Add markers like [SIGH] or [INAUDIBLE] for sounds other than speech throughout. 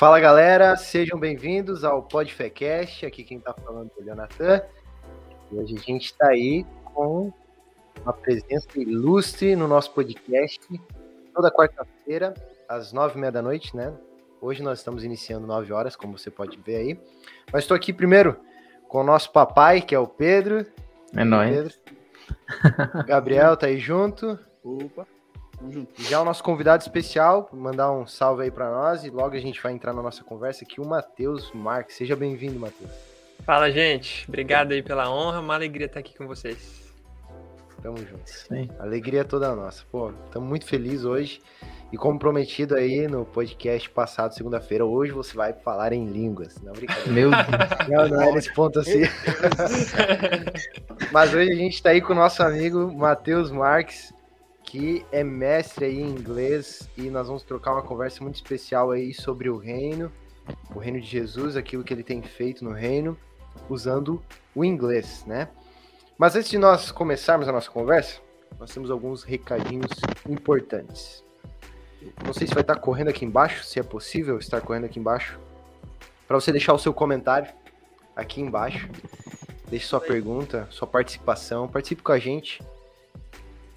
Fala galera, sejam bem-vindos ao Podfecast. Aqui quem tá falando é o Leonatan. E hoje a gente está aí com uma presença ilustre no nosso podcast, toda quarta-feira, às nove e meia da noite, né? Hoje nós estamos iniciando nove horas, como você pode ver aí. Mas estou aqui primeiro com o nosso papai, que é o Pedro. É nóis. Gabriel tá aí junto. Opa. Já o nosso convidado especial, mandar um salve aí para nós e logo a gente vai entrar na nossa conversa aqui, o Matheus Marques. Seja bem-vindo, Matheus. Fala, gente. Obrigado aí pela honra, uma alegria estar aqui com vocês. Tamo junto. Sim. Alegria toda nossa. Pô, estamos muito felizes hoje. E como prometido aí no podcast passado, segunda-feira, hoje você vai falar em línguas. Não, brincadeira. Meu Deus. Não, não é nesse ponto assim. Mas hoje a gente está aí com o nosso amigo Matheus Marques, que é mestre aí em inglês e nós vamos trocar uma conversa muito especial aí sobre o reino, o reino de Jesus, aquilo que ele tem feito no reino, usando o inglês, né? Mas antes de nós começarmos a nossa conversa, nós temos alguns recadinhos importantes. Não sei se vai estar correndo aqui embaixo, se é possível estar correndo aqui embaixo, para você deixar o seu comentário aqui embaixo. Deixe sua pergunta, sua participação, participe com a gente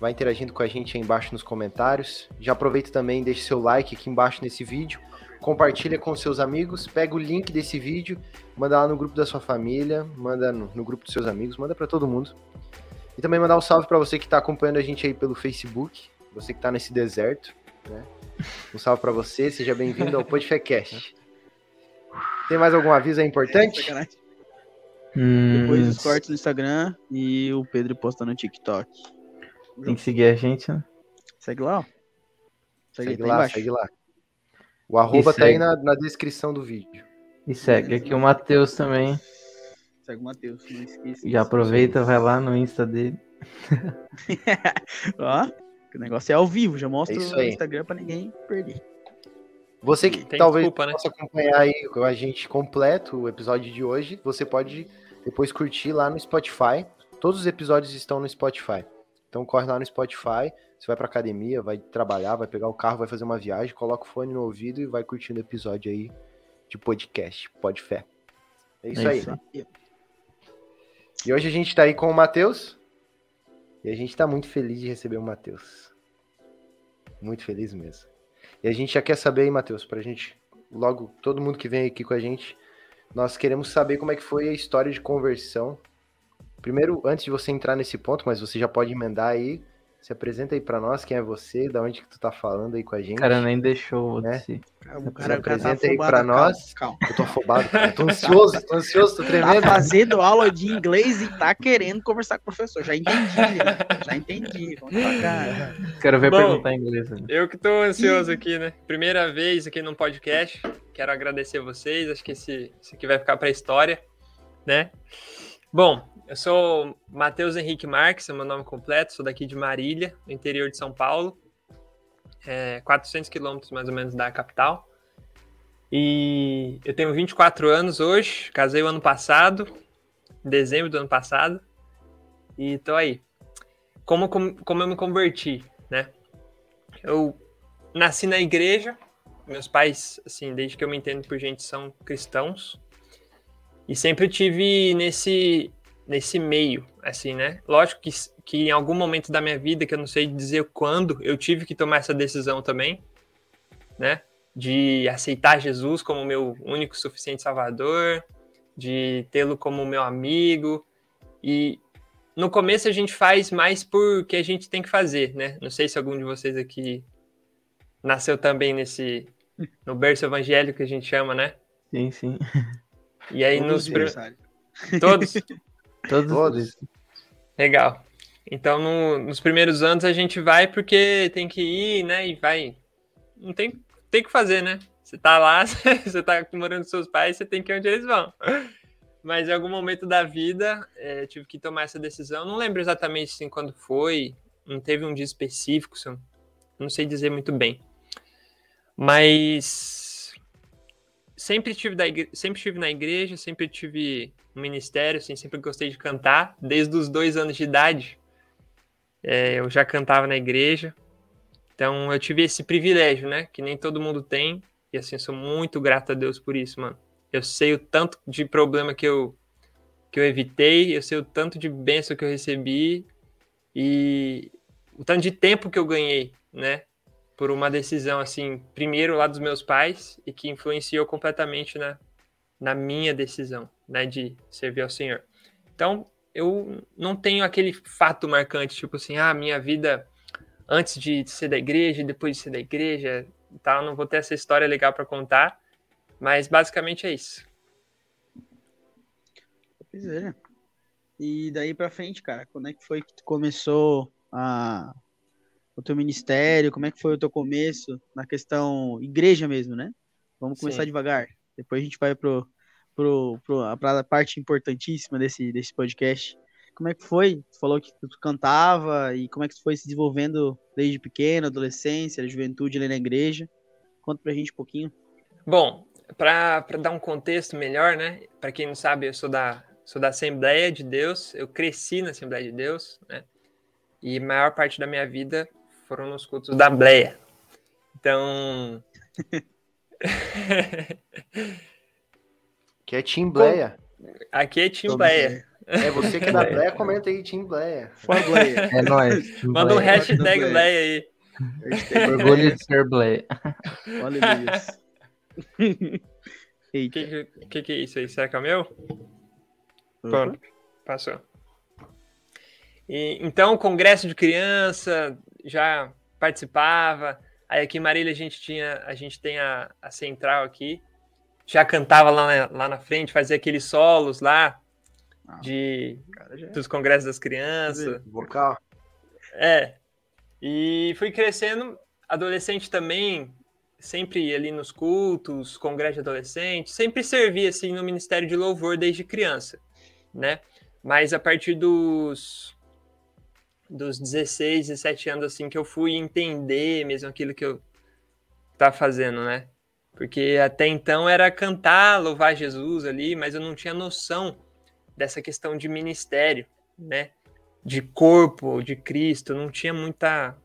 vai interagindo com a gente aí embaixo nos comentários. Já aproveita também, deixe seu like aqui embaixo nesse vídeo, compartilha com seus amigos, pega o link desse vídeo, manda lá no grupo da sua família, manda no, no grupo dos seus amigos, manda para todo mundo. E também mandar um salve para você que está acompanhando a gente aí pelo Facebook, você que está nesse deserto, né? Um salve para você, seja bem-vindo ao Podfecast. Tem mais algum aviso aí importante? É, hum... Depois os cortes no Instagram e o Pedro posta no TikTok. Tem que seguir a gente, né? Segue lá, ó. Segue, segue lá, embaixo. segue lá. O arroba tá aí na, na, descrição do vídeo. E segue aqui o Matheus também. Segue o Matheus, não esqueça. Já aproveita, vai lá no Insta dele. [LAUGHS] ó, o negócio é ao vivo, já mostra é o Instagram pra ninguém perder. Você que Tem talvez desculpa, né? possa acompanhar aí com a gente completo o episódio de hoje, você pode depois curtir lá no Spotify. Todos os episódios estão no Spotify. Então corre lá no Spotify, você vai pra academia, vai trabalhar, vai pegar o carro, vai fazer uma viagem, coloca o fone no ouvido e vai curtindo o episódio aí de podcast, pode fé. É isso, é isso aí. aí. E hoje a gente tá aí com o Matheus. E a gente tá muito feliz de receber o Matheus. Muito feliz mesmo. E a gente já quer saber aí, Matheus, pra gente, logo, todo mundo que vem aqui com a gente, nós queremos saber como é que foi a história de conversão Primeiro, antes de você entrar nesse ponto, mas você já pode emendar aí, se apresenta aí para nós, quem é você, da onde que tu tá falando aí com a gente. O cara nem deixou né? Se... O cara, se apresenta tá aí para nós. Calma, calma. Eu tô afobado, cara. tô [LAUGHS] ansioso, tô ansioso, tô tremendo. Tá fazendo aula de inglês e tá querendo conversar com o professor. Já entendi, já entendi. Vamos cá. Quero ver Bom, perguntar em inglês. Né? Eu que tô ansioso aqui, né? Primeira vez aqui no podcast. Quero agradecer vocês. Acho que esse, esse aqui vai ficar pra história, né? Bom, eu sou Matheus Henrique Marques, é meu nome completo, sou daqui de Marília, no interior de São Paulo, é 400 quilômetros mais ou menos da capital. E eu tenho 24 anos hoje, casei o ano passado, em dezembro do ano passado, e tô aí. Como, como, eu me converti, né? Eu nasci na igreja, meus pais, assim, desde que eu me entendo por gente, são cristãos, e sempre tive nesse nesse meio, assim, né? Lógico que, que em algum momento da minha vida, que eu não sei dizer quando, eu tive que tomar essa decisão também, né? De aceitar Jesus como meu único suficiente salvador, de tê-lo como meu amigo. E no começo a gente faz mais porque a gente tem que fazer, né? Não sei se algum de vocês aqui nasceu também nesse no berço evangélico que a gente chama, né? Sim, sim. E aí Todos nos Todos? [LAUGHS] Todos. Todos. Legal. Então, no, nos primeiros anos a gente vai porque tem que ir, né? E vai. Não tem, tem que fazer, né? Você tá lá, [LAUGHS] você tá morando com seus pais, você tem que ir onde eles vão. Mas em algum momento da vida, é, tive que tomar essa decisão. Não lembro exatamente assim, quando foi, não teve um dia específico, não sei dizer muito bem. Mas sempre tive, da igre... sempre tive na igreja, sempre tive no ministério, assim, sempre gostei de cantar, desde os dois anos de idade. É, eu já cantava na igreja, então eu tive esse privilégio, né, que nem todo mundo tem, E assim, sou muito grato a Deus por isso, mano. Eu sei o tanto de problema que eu, que eu evitei, eu sei o tanto de bênção que eu recebi e o tanto de tempo que eu ganhei, né? Por uma decisão, assim, primeiro lá dos meus pais e que influenciou completamente na, na minha decisão, né? De servir ao Senhor. Então, eu não tenho aquele fato marcante, tipo assim, ah, minha vida antes de ser da igreja, depois de ser da igreja tal, não vou ter essa história legal para contar, mas basicamente é isso. Pois é. E daí pra frente, cara, quando é que foi que tu começou a... o teu ministério? Como é que foi o teu começo na questão igreja mesmo, né? Vamos começar Sim. devagar. Depois a gente vai pro, pro, pro, pra parte importantíssima desse, desse podcast. Como é que foi? Tu falou que tu cantava e como é que tu foi se desenvolvendo desde pequeno, adolescência, juventude ali na igreja? Conta pra gente um pouquinho. Bom, para dar um contexto melhor, né? Para quem não sabe, eu sou da, sou da Assembleia de Deus, eu cresci na Assembleia de Deus, né? E a maior parte da minha vida foram nos cultos da Bleia. Então. [LAUGHS] que é Tim Bleia. Aqui é Tim Bleia. É você que é da Bleia, comenta aí, Tim Bleia. [LAUGHS] Bleia. É nóis. [LAUGHS] Manda um hashtag Bleia aí. Orgulho de ser Bleia. Olha isso. O que, que, que, é isso aí? Será que é o meu? Pronto, passou. E, então, congresso de criança, já participava. Aí aqui em Marília a gente tinha, a gente tem a, a central aqui. Já cantava lá na, lá na frente, fazia aqueles solos lá ah, de já... dos congressos das crianças. Vocal. É. E fui crescendo, adolescente também, sempre ali nos cultos, congresso de adolescentes, sempre servi assim no ministério de louvor desde criança, né? Mas a partir dos dos 16, 17 anos assim que eu fui entender mesmo aquilo que eu tá fazendo, né? Porque até então era cantar, louvar Jesus ali, mas eu não tinha noção dessa questão de ministério, né? De corpo, de Cristo, não tinha muita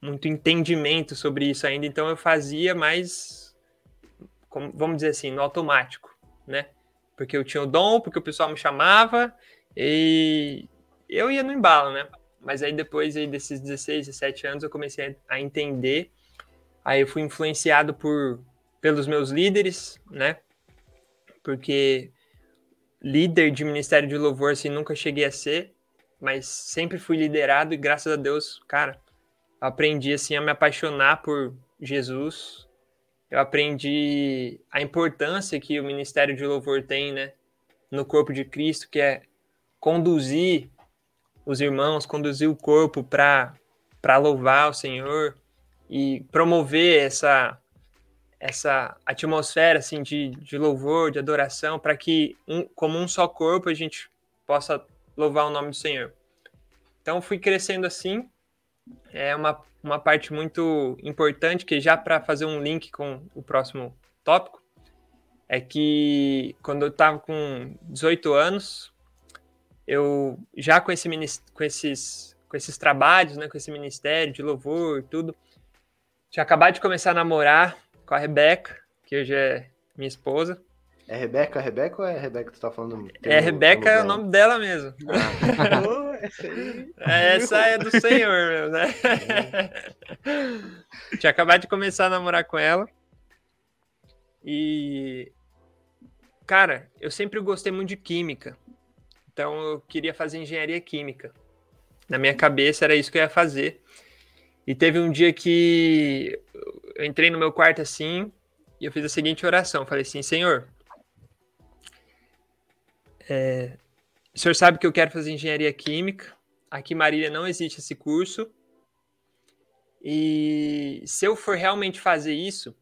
muito entendimento sobre isso ainda, então eu fazia mais, como, vamos dizer assim, no automático, né? Porque eu tinha o dom, porque o pessoal me chamava e eu ia no embalo, né? Mas aí depois aí desses 16, 17 anos eu comecei a entender, aí eu fui influenciado por pelos meus líderes, né? Porque líder de ministério de louvor assim nunca cheguei a ser, mas sempre fui liderado e graças a Deus, cara, aprendi assim a me apaixonar por Jesus. Eu aprendi a importância que o ministério de louvor tem, né, no corpo de Cristo, que é conduzir os irmãos, conduzir o corpo para louvar o Senhor e promover essa essa atmosfera assim de, de louvor, de adoração, para que um, como um só corpo a gente possa louvar o nome do Senhor. Então fui crescendo assim é uma, uma parte muito importante, que já para fazer um link com o próximo tópico, é que quando eu estava com 18 anos, eu já com, esse, com, esses, com esses trabalhos, né, com esse ministério de louvor e tudo, tinha acabado de começar a namorar com a Rebeca, que hoje é minha esposa. É Rebeca, Rebeca ou é Rebeca que tu tá falando? É Rebeca, é o nome dela mesmo. [LAUGHS] Ah. Essa é do Senhor, meu, né? [LAUGHS] Tinha acabado de começar a namorar com ela. E. Cara, eu sempre gostei muito de química. Então eu queria fazer engenharia química. Na minha cabeça era isso que eu ia fazer. E teve um dia que eu entrei no meu quarto assim e eu fiz a seguinte oração. Falei assim, Senhor, é, o senhor sabe que eu quero fazer engenharia química. Aqui em Marília não existe esse curso. E se eu for realmente fazer isso,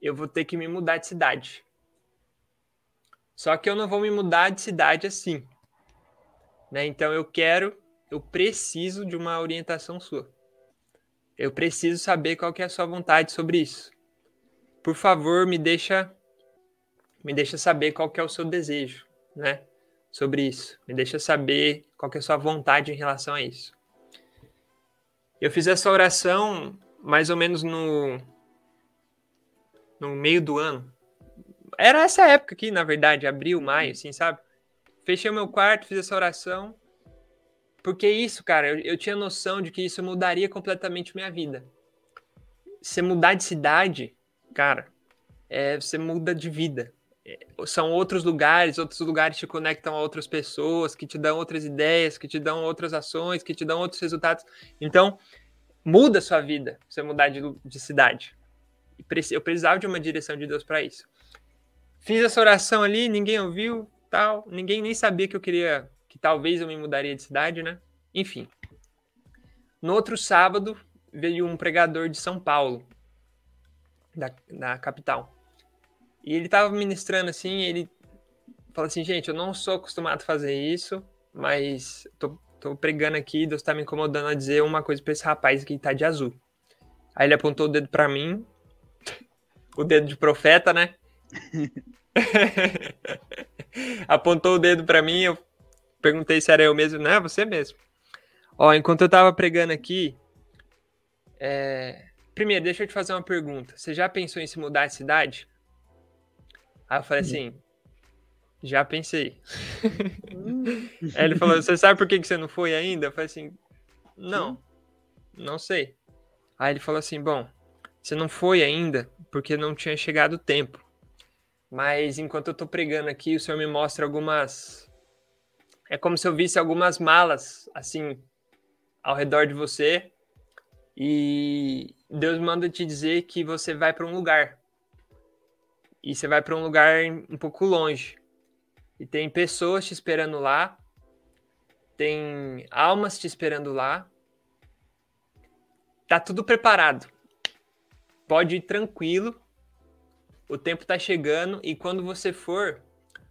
eu vou ter que me mudar de cidade. Só que eu não vou me mudar de cidade assim. Né? Então eu quero, eu preciso de uma orientação sua. Eu preciso saber qual que é a sua vontade sobre isso. Por favor, me deixa me deixa saber qual que é o seu desejo, né? Sobre isso. Me deixa saber qual que é a sua vontade em relação a isso. Eu fiz essa oração mais ou menos no no meio do ano. Era essa época aqui, na verdade, abril, maio, assim, sabe? Fechei o meu quarto, fiz essa oração. Porque isso, cara, eu, eu tinha noção de que isso mudaria completamente minha vida. Você mudar de cidade, cara, é, você muda de vida. É, são outros lugares, outros lugares te conectam a outras pessoas, que te dão outras ideias, que te dão outras ações, que te dão outros resultados. Então, muda a sua vida você mudar de, de cidade. Eu precisava de uma direção de Deus para isso. Fiz essa oração ali, ninguém ouviu, tal, ninguém nem sabia que eu queria, que talvez eu me mudaria de cidade, né? Enfim. No outro sábado, veio um pregador de São Paulo, da, da capital. E ele tava ministrando assim, ele falou assim, gente, eu não sou acostumado a fazer isso, mas tô, tô pregando aqui, Deus tá me incomodando a dizer uma coisa pra esse rapaz que tá de azul. Aí ele apontou o dedo para mim, [LAUGHS] o dedo de profeta, né? [LAUGHS] apontou o dedo para mim, eu perguntei se era eu mesmo. Não, é você mesmo. Ó, enquanto eu tava pregando aqui, é... primeiro, deixa eu te fazer uma pergunta. Você já pensou em se mudar de cidade? Aí eu falei assim, já pensei. Aí ele falou, você sabe por que você não foi ainda? Eu falei assim, não, não sei. Aí ele falou assim, bom, você não foi ainda porque não tinha chegado o tempo. Mas enquanto eu tô pregando aqui, o senhor me mostra algumas. É como se eu visse algumas malas, assim, ao redor de você. E Deus manda te dizer que você vai para um lugar. E você vai para um lugar um pouco longe. E tem pessoas te esperando lá. Tem almas te esperando lá. Tá tudo preparado. Pode ir tranquilo o tempo está chegando e quando você for,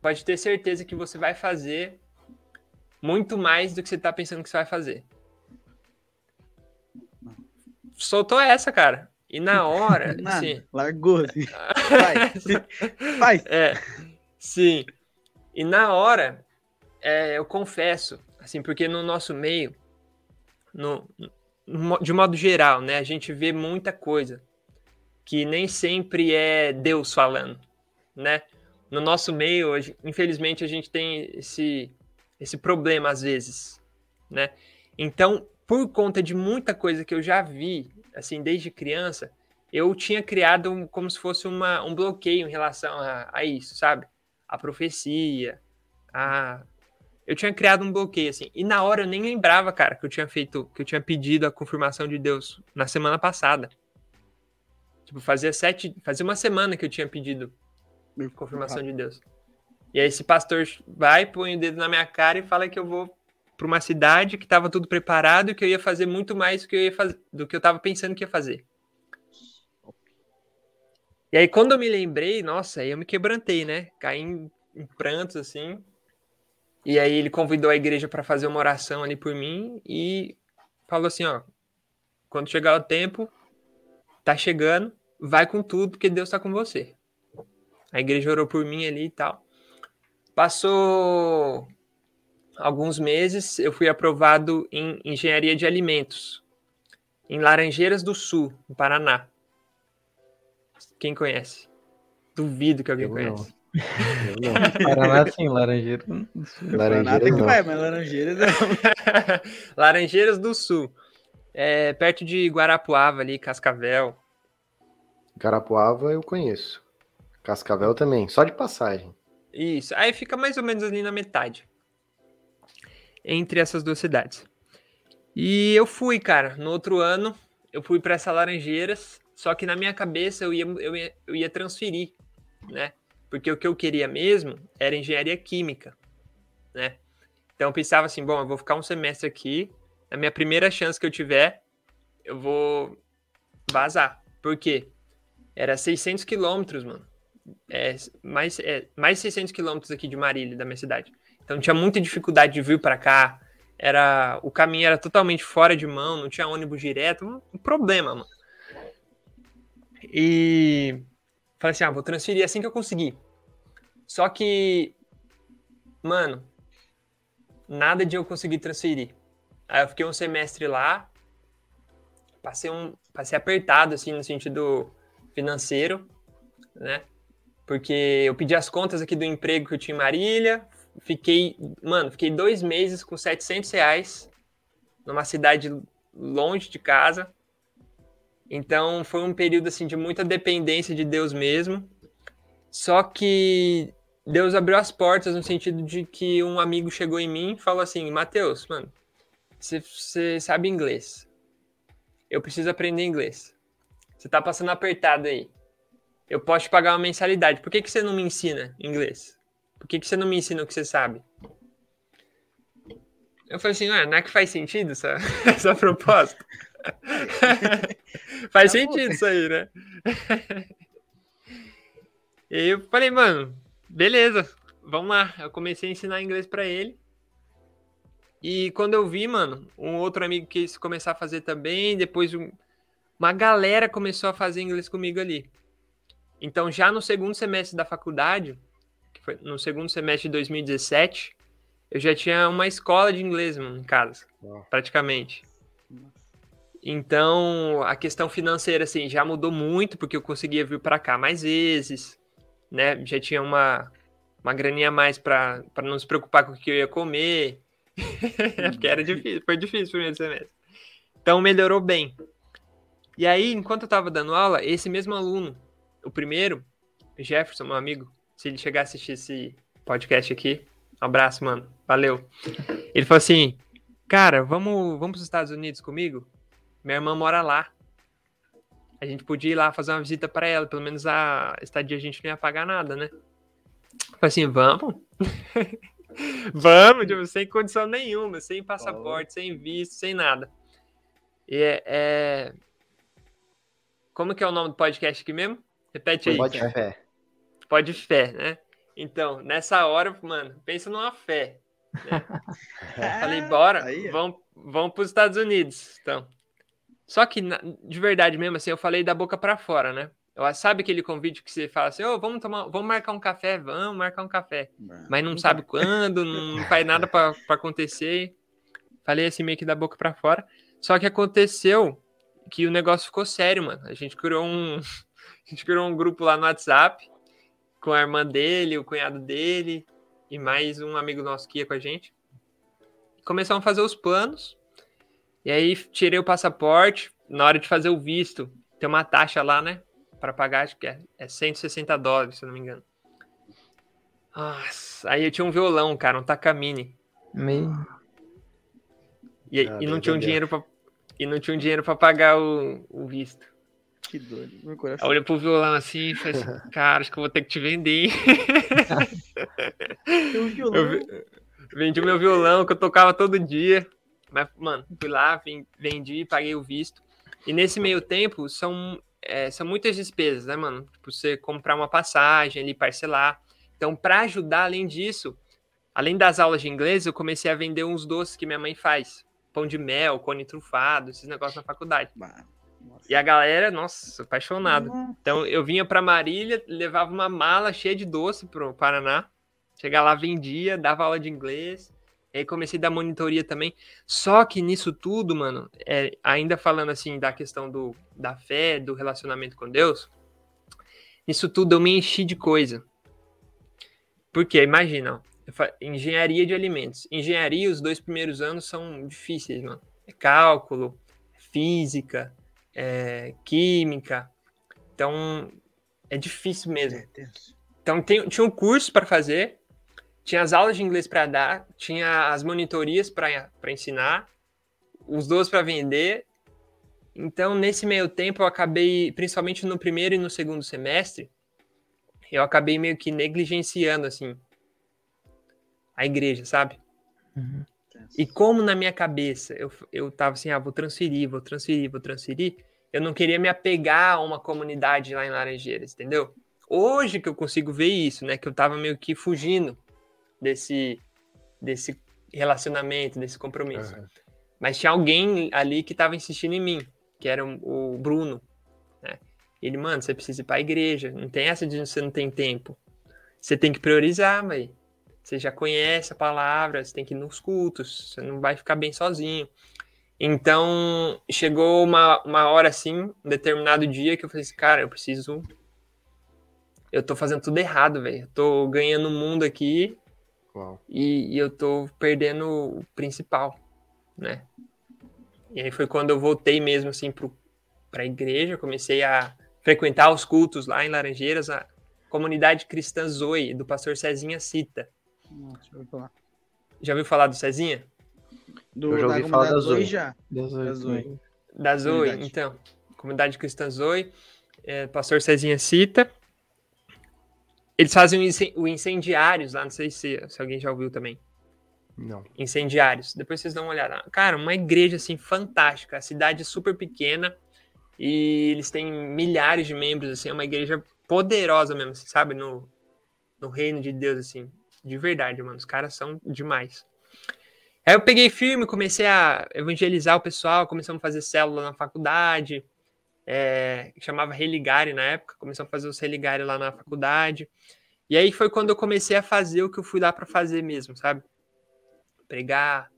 pode ter certeza que você vai fazer muito mais do que você está pensando que você vai fazer. Soltou essa, cara. E na [LAUGHS] hora. Nada, assim, largou. Assim. [LAUGHS] Vai. Faz. É, sim. E na hora, é, eu confesso, assim, porque no nosso meio, no, no, de modo geral, né, a gente vê muita coisa que nem sempre é Deus falando, né? No nosso meio, infelizmente, a gente tem esse, esse problema às vezes, né? Então, por conta de muita coisa que eu já vi, assim, desde criança, eu tinha criado um, como se fosse uma, um bloqueio em relação a, a isso, sabe? A profecia, a... Eu tinha criado um bloqueio, assim. E na hora eu nem lembrava, cara, que eu tinha feito, que eu tinha pedido a confirmação de Deus na semana passada. Tipo, fazia sete. Fazia uma semana que eu tinha pedido confirmação de Deus. E aí esse pastor vai, põe o dedo na minha cara e fala que eu vou para uma cidade que estava tudo preparado e que eu ia fazer muito mais do que eu ia fazer, do que eu estava pensando que ia fazer. E aí quando eu me lembrei, nossa, aí eu me quebrantei, né? Caí em, em prantos assim. E aí ele convidou a igreja para fazer uma oração ali por mim e falou assim, ó, quando chegar o tempo, tá chegando, vai com tudo, porque Deus está com você. A igreja orou por mim ali e tal. Passou alguns meses, eu fui aprovado em engenharia de alimentos, em Laranjeiras do Sul, no Paraná. Quem conhece? Duvido que alguém eu conhece. Não. [LAUGHS] Paraná sim, Laranjeiras do Sul. Laranjeiras não. Vai, mas Laranjeiras não. [LAUGHS] Laranjeiras do Sul. É, perto de Guarapuava ali, Cascavel. Carapuava eu conheço. Cascavel também, só de passagem. Isso, aí fica mais ou menos ali na metade. Entre essas duas cidades. E eu fui, cara, no outro ano, eu fui para essas Laranjeiras, só que na minha cabeça eu ia, eu, ia, eu ia transferir, né? Porque o que eu queria mesmo era engenharia química, né? Então eu pensava assim, bom, eu vou ficar um semestre aqui, na minha primeira chance que eu tiver, eu vou vazar. Por quê? Era 600 quilômetros, mano. É, mais, é, mais 600 quilômetros aqui de Marília, da minha cidade. Então tinha muita dificuldade de vir para cá. Era, o caminho era totalmente fora de mão, não tinha ônibus direto. Um, um problema, mano. E falei assim: ah, vou transferir assim que eu conseguir. Só que, mano, nada de eu conseguir transferir. Aí eu fiquei um semestre lá, passei um, passei apertado assim no sentido financeiro. né? Porque eu pedi as contas aqui do emprego que eu tinha em Marília, fiquei, mano, fiquei dois meses com 700 reais numa cidade longe de casa. Então foi um período assim de muita dependência de Deus mesmo. Só que Deus abriu as portas no sentido de que um amigo chegou em mim e falou assim: Mateus, mano, você sabe inglês. Eu preciso aprender inglês. Você tá passando apertado aí. Eu posso te pagar uma mensalidade. Por que, que você não me ensina inglês? Por que, que você não me ensina o que você sabe? Eu falei assim, ah, não é que faz sentido essa, [LAUGHS] essa proposta? [LAUGHS] faz sentido isso aí, né? e eu falei, mano, beleza, vamos lá. Eu comecei a ensinar inglês para ele. E quando eu vi, mano, um outro amigo quis começar a fazer também, depois um, uma galera começou a fazer inglês comigo ali. Então, já no segundo semestre da faculdade, que foi no segundo semestre de 2017, eu já tinha uma escola de inglês mano, em casa, praticamente. Então, a questão financeira, assim, já mudou muito, porque eu conseguia vir para cá mais vezes, né? Já tinha uma, uma graninha a mais para não se preocupar com o que eu ia comer. [LAUGHS] porque era difícil, foi difícil o primeiro semestre. Então, melhorou bem. E aí, enquanto eu estava dando aula, esse mesmo aluno, o primeiro, Jefferson, meu amigo, se ele chegar a assistir esse podcast aqui, um abraço, mano. Valeu. Ele falou assim: Cara, vamos, vamos para os Estados Unidos comigo? Minha irmã mora lá. A gente podia ir lá fazer uma visita para ela. Pelo menos a estadia a gente não ia pagar nada, né? Eu falei assim: Vamos. [LAUGHS] vamos, tipo, sem condição nenhuma, sem passaporte, sem visto, sem nada. E é, é, Como que é o nome do podcast aqui mesmo? Repete aí. Pode fé. Pode fé, né? Então, nessa hora, mano, pensa numa fé. Né? [LAUGHS] Falei, bora, aí, vamos, vamos para os Estados Unidos. Então. Só que, de verdade mesmo, assim, eu falei da boca para fora, né? Eu, sabe aquele convite que você fala assim, oh, vamos tomar, vamos marcar um café, vamos marcar um café. Mas não sabe quando, não faz nada para acontecer. Falei assim, meio que da boca para fora. Só que aconteceu que o negócio ficou sério, mano. A gente criou um, [LAUGHS] a gente criou um grupo lá no WhatsApp com a irmã dele, o cunhado dele e mais um amigo nosso que ia com a gente. Começamos a fazer os planos. E aí tirei o passaporte. Na hora de fazer o visto, tem uma taxa lá, né? Para pagar, acho que é, é 160 dólares, se eu não me engano. Nossa, aí eu tinha um violão, cara, um Takamine. Meio. E, ah, e não tinha um dinheiro para e não tinha um dinheiro para pagar o, o visto. Que doido. Meu coração. Olha pro violão assim e falei assim, [LAUGHS] cara, acho que eu vou ter que te vender. Um [LAUGHS] violão. Eu vendi o meu violão que eu tocava todo dia. Mas, mano, fui lá, vendi, paguei o visto. E nesse meio tempo, são, é, são muitas despesas, né, mano? Tipo, você comprar uma passagem ali, parcelar. Então, para ajudar, além disso, além das aulas de inglês, eu comecei a vender uns doces que minha mãe faz. Pão de mel, cone trufado, esses negócios na faculdade. Mano. Nossa. E a galera, nossa, apaixonado. Uhum. Então eu vinha para Marília, levava uma mala cheia de doce pro Paraná. Chegar lá, vendia, dava aula de inglês. Aí comecei a dar monitoria também. Só que nisso tudo, mano, é, ainda falando assim da questão do, da fé, do relacionamento com Deus, nisso tudo eu me enchi de coisa. Porque, imagina, engenharia de alimentos. Engenharia, os dois primeiros anos são difíceis, mano. É cálculo, física, é, química. Então, é difícil mesmo. É então, tem, tinha um curso para fazer, tinha as aulas de inglês para dar, tinha as monitorias para ensinar, os dois para vender. Então, nesse meio tempo, eu acabei, principalmente no primeiro e no segundo semestre, eu acabei meio que negligenciando, assim, a igreja, sabe? Uhum. E como na minha cabeça eu, eu tava assim, ah, vou transferir, vou transferir, vou transferir, eu não queria me apegar a uma comunidade lá em Laranjeiras, entendeu? Hoje que eu consigo ver isso, né? Que eu tava meio que fugindo desse, desse relacionamento, desse compromisso. Uhum. Mas tinha alguém ali que tava insistindo em mim, que era o Bruno, né? Ele, mano, você precisa ir pra igreja, não tem essa de você não tem tempo. Você tem que priorizar, velho. Você já conhece a palavra, você tem que ir nos cultos, você não vai ficar bem sozinho. Então, chegou uma, uma hora assim, um determinado dia, que eu falei assim, cara, eu preciso eu tô fazendo tudo errado, velho. Tô ganhando o mundo aqui e, e, eu tô perdendo o principal, né? E aí foi quando eu voltei mesmo, assim, pro, pra igreja, comecei a frequentar os cultos lá em Laranjeiras, a comunidade cristã Zoe, do pastor Cezinha Cita. Já ouviu falar do Cezinha? Do, eu já ouvi falar da Zoe. já. Da Zoe. Da Zoe, da Zoe então. Comunidade cristã Zoe, é, pastor Cezinha Cita. Eles fazem o Incendiários lá, não sei se, se alguém já ouviu também. Não. Incendiários. Depois vocês dão uma olhada. Cara, uma igreja assim fantástica. A cidade é super pequena e eles têm milhares de membros. Assim, é uma igreja poderosa mesmo, assim, sabe? No, no reino de Deus, assim. De verdade, mano. Os caras são demais. Aí eu peguei firme, comecei a evangelizar o pessoal, começamos a fazer célula na faculdade é, chamava Religare na época, começamos a fazer os Religare lá na faculdade. E aí foi quando eu comecei a fazer o que eu fui lá para fazer mesmo, sabe? Pregar,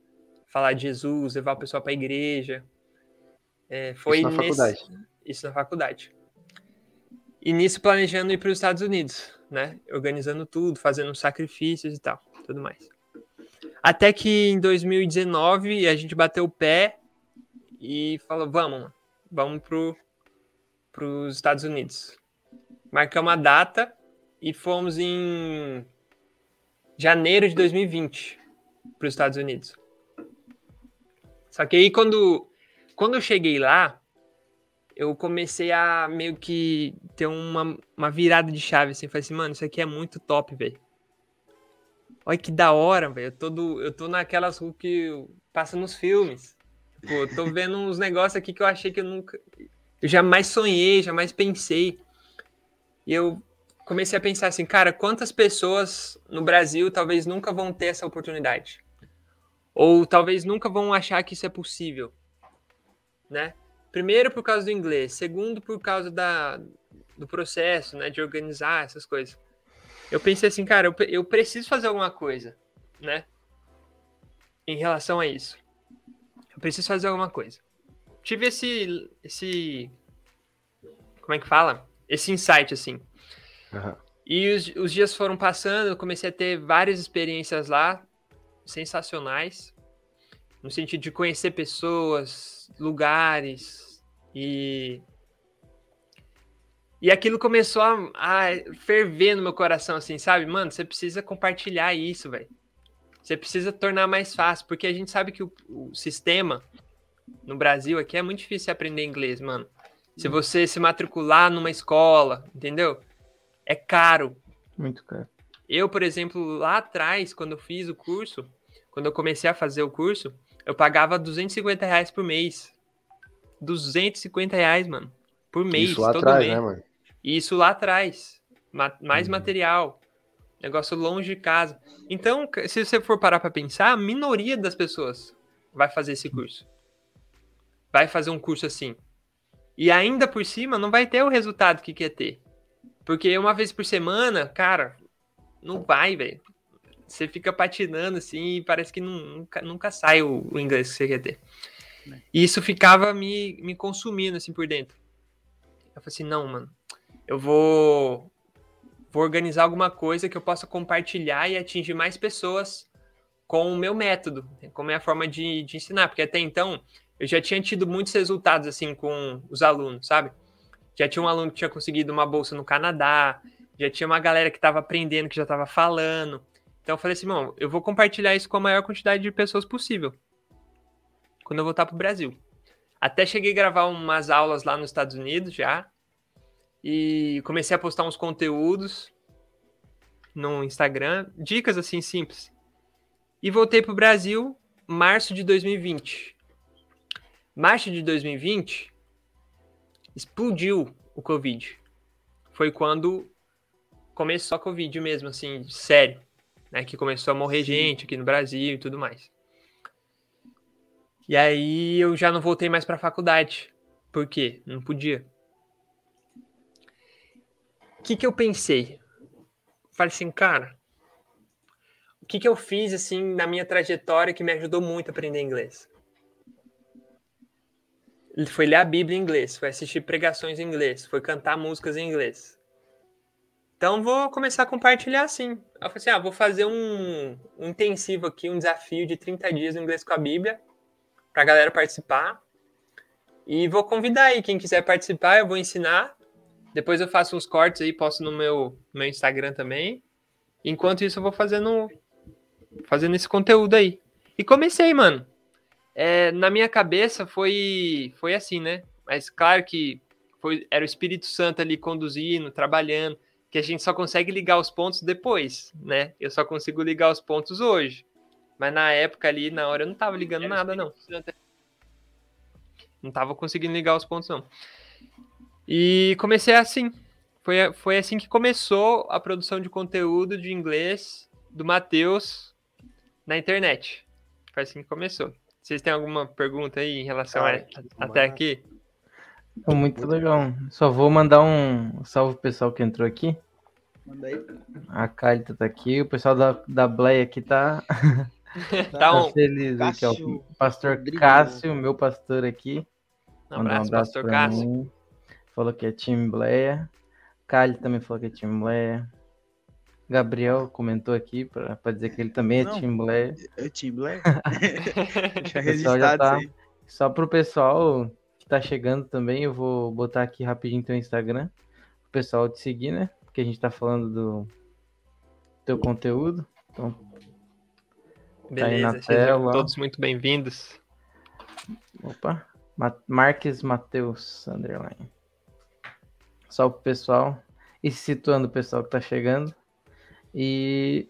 falar de Jesus, levar o pessoal para a igreja. É, foi Isso na nesse... faculdade. Isso na faculdade. E nisso planejando ir para os Estados Unidos, né? Organizando tudo, fazendo sacrifícios e tal, tudo mais. Até que em 2019 a gente bateu o pé e falou: vamos, vamos pro, para os Estados Unidos. Marcamos a data e fomos em janeiro de 2020 para os Estados Unidos. Só que aí quando, quando eu cheguei lá, eu comecei a meio que ter uma, uma virada de chave, assim, falei assim, mano, isso aqui é muito top, velho. Olha que da hora, velho. Eu tô, do, eu tô naquelas ruas que passa nos filmes. Tipo, eu tô vendo uns negócios aqui que eu achei que eu nunca eu jamais sonhei, jamais pensei. E eu comecei a pensar assim, cara, quantas pessoas no Brasil talvez nunca vão ter essa oportunidade? Ou talvez nunca vão achar que isso é possível, né? Primeiro por causa do inglês, segundo por causa da, do processo, né, de organizar essas coisas. Eu pensei assim, cara, eu, eu preciso fazer alguma coisa, né? Em relação a isso. Eu preciso fazer alguma coisa tive esse, esse. Como é que fala? Esse insight, assim. Uhum. E os, os dias foram passando, eu comecei a ter várias experiências lá, sensacionais, no sentido de conhecer pessoas, lugares, e. E aquilo começou a, a ferver no meu coração, assim, sabe? Mano, você precisa compartilhar isso, velho. Você precisa tornar mais fácil, porque a gente sabe que o, o sistema no Brasil aqui é muito difícil aprender inglês, mano. Se você se matricular numa escola, entendeu? É caro. Muito caro. Eu, por exemplo, lá atrás, quando eu fiz o curso, quando eu comecei a fazer o curso, eu pagava 250 reais por mês. 250 reais, mano. Por mês, Isso lá todo atrás, mês. né, mano? Isso lá atrás. Ma mais uhum. material. Negócio longe de casa. Então, se você for parar para pensar, a minoria das pessoas vai fazer esse curso vai fazer um curso assim. E ainda por cima não vai ter o resultado que quer ter. Porque uma vez por semana, cara, não vai, velho. Você fica patinando assim e parece que nunca, nunca sai o, o, inglês que você quer ter. E isso ficava me, me consumindo assim por dentro. Eu falei assim, não, mano, eu vou, vou organizar alguma coisa que eu possa compartilhar e atingir mais pessoas com o meu método, com a minha forma de, de ensinar. Porque até então eu já tinha tido muitos resultados assim com os alunos, sabe? Já tinha um aluno que tinha conseguido uma bolsa no Canadá, já tinha uma galera que estava aprendendo, que já estava falando. Então eu falei assim, irmão, eu vou compartilhar isso com a maior quantidade de pessoas possível quando eu voltar para o Brasil. Até cheguei a gravar umas aulas lá nos Estados Unidos já e comecei a postar uns conteúdos no Instagram, dicas assim simples. E voltei para o Brasil março de 2020 março de 2020, explodiu o Covid. Foi quando começou a Covid mesmo, assim, sério. Né, que começou a morrer gente aqui no Brasil e tudo mais. E aí eu já não voltei mais para a faculdade. Por quê? Não podia. O que, que eu pensei? Falei assim, cara, o que, que eu fiz assim na minha trajetória que me ajudou muito a aprender inglês? foi ler a Bíblia em inglês, foi assistir pregações em inglês, foi cantar músicas em inglês. Então vou começar a compartilhar assim. Eu falei assim: ah, vou fazer um, um intensivo aqui, um desafio de 30 dias no inglês com a Bíblia, pra galera participar. E vou convidar aí, quem quiser participar, eu vou ensinar. Depois eu faço uns cortes aí, posto no meu, meu Instagram também. Enquanto isso, eu vou fazendo, fazendo esse conteúdo aí. E comecei, mano. É, na minha cabeça foi, foi assim, né? Mas claro que foi, era o Espírito Santo ali conduzindo, trabalhando que a gente só consegue ligar os pontos depois, né? Eu só consigo ligar os pontos hoje. Mas na época ali, na hora, eu não tava ligando nada, não. Não tava conseguindo ligar os pontos, não. E comecei assim. Foi, foi assim que começou a produção de conteúdo de inglês do Matheus na internet. Foi assim que começou. Vocês têm alguma pergunta aí em relação a, até aqui? Muito legal. Só vou mandar um salve pro pessoal que entrou aqui. Manda aí. A Kálita tá aqui, o pessoal da, da Bleia aqui tá, [LAUGHS] Tá tá um feliz aqui, ó. Cássio O pastor Rodrigo. Cássio, meu pastor aqui. um Mandar abraço, pastor Cássio. mim. Falou que é time Bleia. Kali também falou que é time Bleia. Gabriel comentou aqui pra, pra dizer que ele também é Não. time Bleia. É o Tim Blair? [LAUGHS] Deixa O pessoal já registrado tá- isso aí. Só pro pessoal que tá chegando também, eu vou botar aqui rapidinho teu Instagram. O pessoal te seguir, né? Porque a gente tá falando do teu conteúdo. Então, Tá aí na Beleza, sejam tela. todos muito bem-vindos. opa. Ma- Marques Mateus Underline. Pro pessoal. E situando o pessoal que tá chegando. E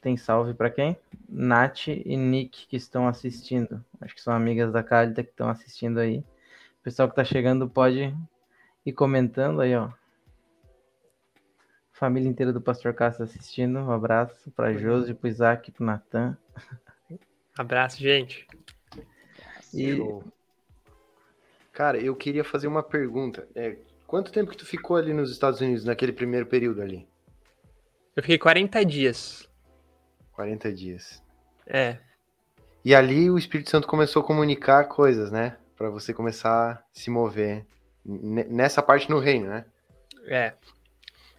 tem salve pra quem? Nath e Nick que estão assistindo. Acho que são amigas da Cálida que estão assistindo aí. O pessoal que tá chegando pode ir comentando aí, ó. Família inteira do Pastor Cássio assistindo. Um abraço pra Josi, pro Isaac, pro Natan. Abraço, gente. E. Cara, eu queria fazer uma pergunta. É, quanto tempo que tu ficou ali nos Estados Unidos, naquele primeiro período ali? Eu fiquei 40 dias. 40 dias. É, E ali o Espírito Santo começou a comunicar coisas, né? Pra você começar a se mover n- nessa parte no reino, né? é.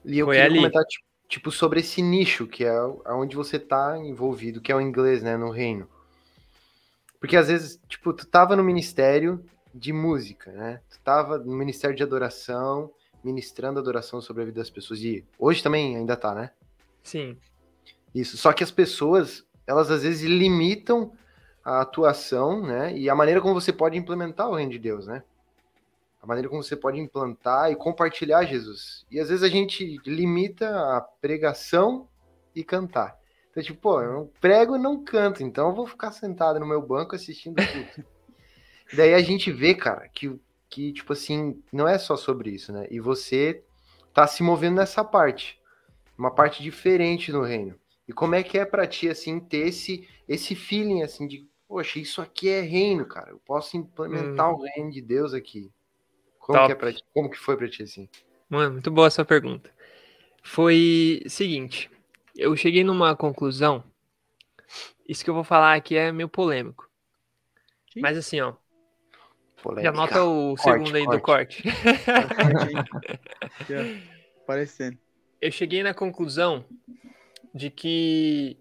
E eu Foi queria ali. comentar, ti- tipo, sobre esse nicho, que é onde você tá envolvido, que é o inglês, né, no reino. Porque às vezes, tipo, tu tava no ministério de música, né? Tu tava no ministério de adoração, ministrando adoração sobre a vida das pessoas. E hoje também ainda tá, né? Sim. Isso. Só que as pessoas, elas às vezes limitam a atuação, né? E a maneira como você pode implementar o reino de Deus, né? A maneira como você pode implantar e compartilhar Jesus. E às vezes a gente limita a pregação e cantar. Então, tipo, pô, eu não prego e não canto, então eu vou ficar sentado no meu banco assistindo tudo. [LAUGHS] daí a gente vê, cara, que, que, tipo assim, não é só sobre isso, né? E você tá se movendo nessa parte. Uma parte diferente no reino. E como é que é pra ti, assim, ter esse, esse feeling, assim, de, poxa, isso aqui é reino, cara. Eu posso implementar o reino de Deus aqui. Como Top. que é pra ti? Como que foi pra ti, assim? Mano, muito boa essa pergunta. Foi seguinte, eu cheguei numa conclusão. Isso que eu vou falar aqui é meio polêmico. Sim. Mas assim, ó, Polêmica. já nota o Corte, segundo aí do corte. [LAUGHS] Aqui, ó, Aparecendo. eu cheguei na conclusão de que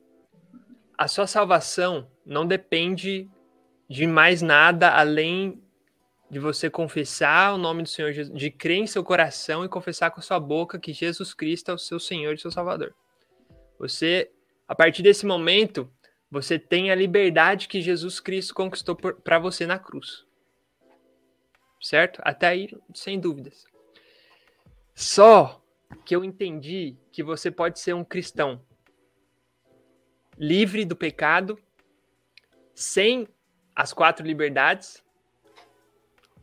a sua salvação não depende de mais nada além de você confessar o nome do Senhor Jesus, de crer em seu coração e confessar com sua boca que Jesus Cristo é o seu Senhor e seu Salvador. Você, a partir desse momento, você tem a liberdade que Jesus Cristo conquistou para você na cruz. Certo? Até aí, sem dúvidas. Só que eu entendi que você pode ser um cristão livre do pecado, sem as quatro liberdades,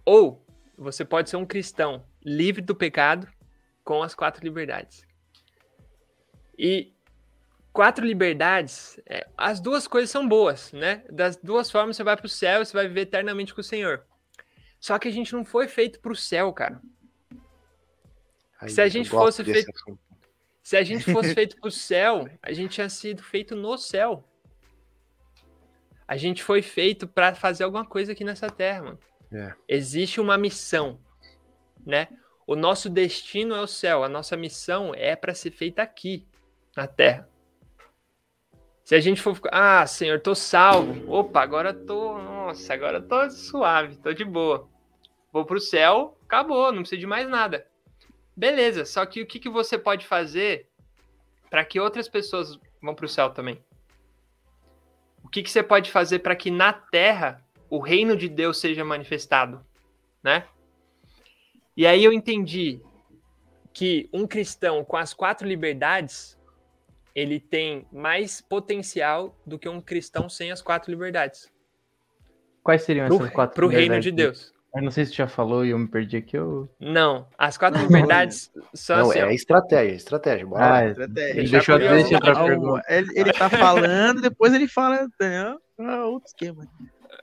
ou você pode ser um cristão livre do pecado com as quatro liberdades. E quatro liberdades, é, as duas coisas são boas, né? Das duas formas você vai para o céu, você vai viver eternamente com o Senhor. Só que a gente não foi feito para o céu, cara. Se a gente fosse feito- assunto. Se a gente fosse [LAUGHS] feito para o céu, a gente tinha sido feito no céu. A gente foi feito para fazer alguma coisa aqui nessa terra, mano. É. Existe uma missão, né? O nosso destino é o céu, a nossa missão é para ser feita aqui, na terra. Se a gente for ficar, ah, Senhor, tô salvo. Opa, agora tô, nossa, agora tô suave, tô de boa. Vou pro céu, acabou, não precisa de mais nada. Beleza, só que o que, que você pode fazer para que outras pessoas vão pro céu também? O que, que você pode fazer para que na terra o reino de Deus seja manifestado, né? E aí eu entendi que um cristão com as quatro liberdades ele tem mais potencial do que um cristão sem as quatro liberdades. Quais seriam pro, essas quatro Para o reino de Deus. Eu não sei se você já falou e eu me perdi aqui. Eu... Não, as quatro liberdades são não, assim. É estratégia, estratégia. Bora ah, lá. Estratégia. Deixa, eu, deixa outra pergunta. Ele, ele tá falando, depois ele fala, entendeu? Ah, outro esquema.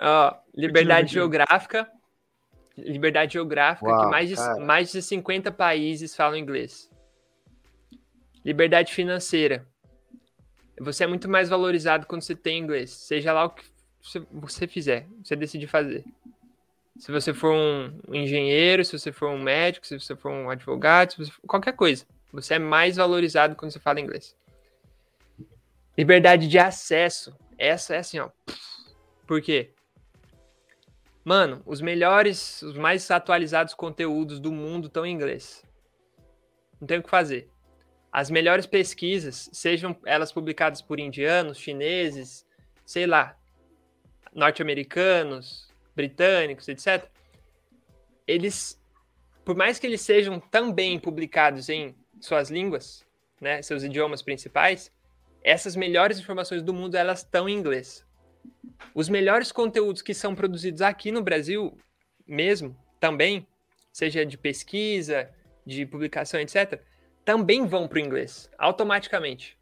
Ó, liberdade geográfica, liberdade geográfica, Uau, que mais de, mais de 50 países falam inglês. Liberdade financeira. Você é muito mais valorizado quando você tem inglês, seja lá o que você fizer, você decide fazer. Se você for um engenheiro, se você for um médico, se você for um advogado, se for... qualquer coisa, você é mais valorizado quando você fala inglês. Liberdade de acesso. Essa é assim, ó. Por quê? Mano, os melhores, os mais atualizados conteúdos do mundo estão em inglês. Não tem o que fazer. As melhores pesquisas, sejam elas publicadas por indianos, chineses, sei lá, norte-americanos, britânicos, etc. Eles, por mais que eles sejam também publicados em suas línguas, né, seus idiomas principais, essas melhores informações do mundo elas estão em inglês. Os melhores conteúdos que são produzidos aqui no Brasil, mesmo, também, seja de pesquisa, de publicação, etc., também vão para o inglês, automaticamente.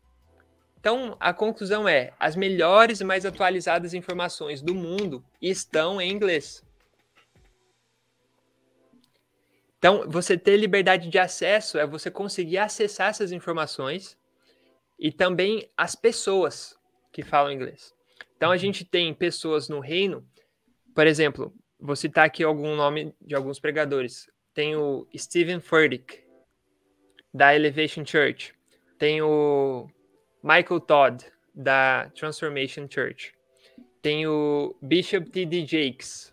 Então, a conclusão é: as melhores e mais atualizadas informações do mundo estão em inglês. Então, você ter liberdade de acesso é você conseguir acessar essas informações e também as pessoas que falam inglês. Então a gente tem pessoas no reino, por exemplo, vou citar aqui algum nome de alguns pregadores. Tem o Stephen Furtick, da Elevation Church. Tem o Michael Todd, da Transformation Church. Tem o Bishop T.D. Jakes.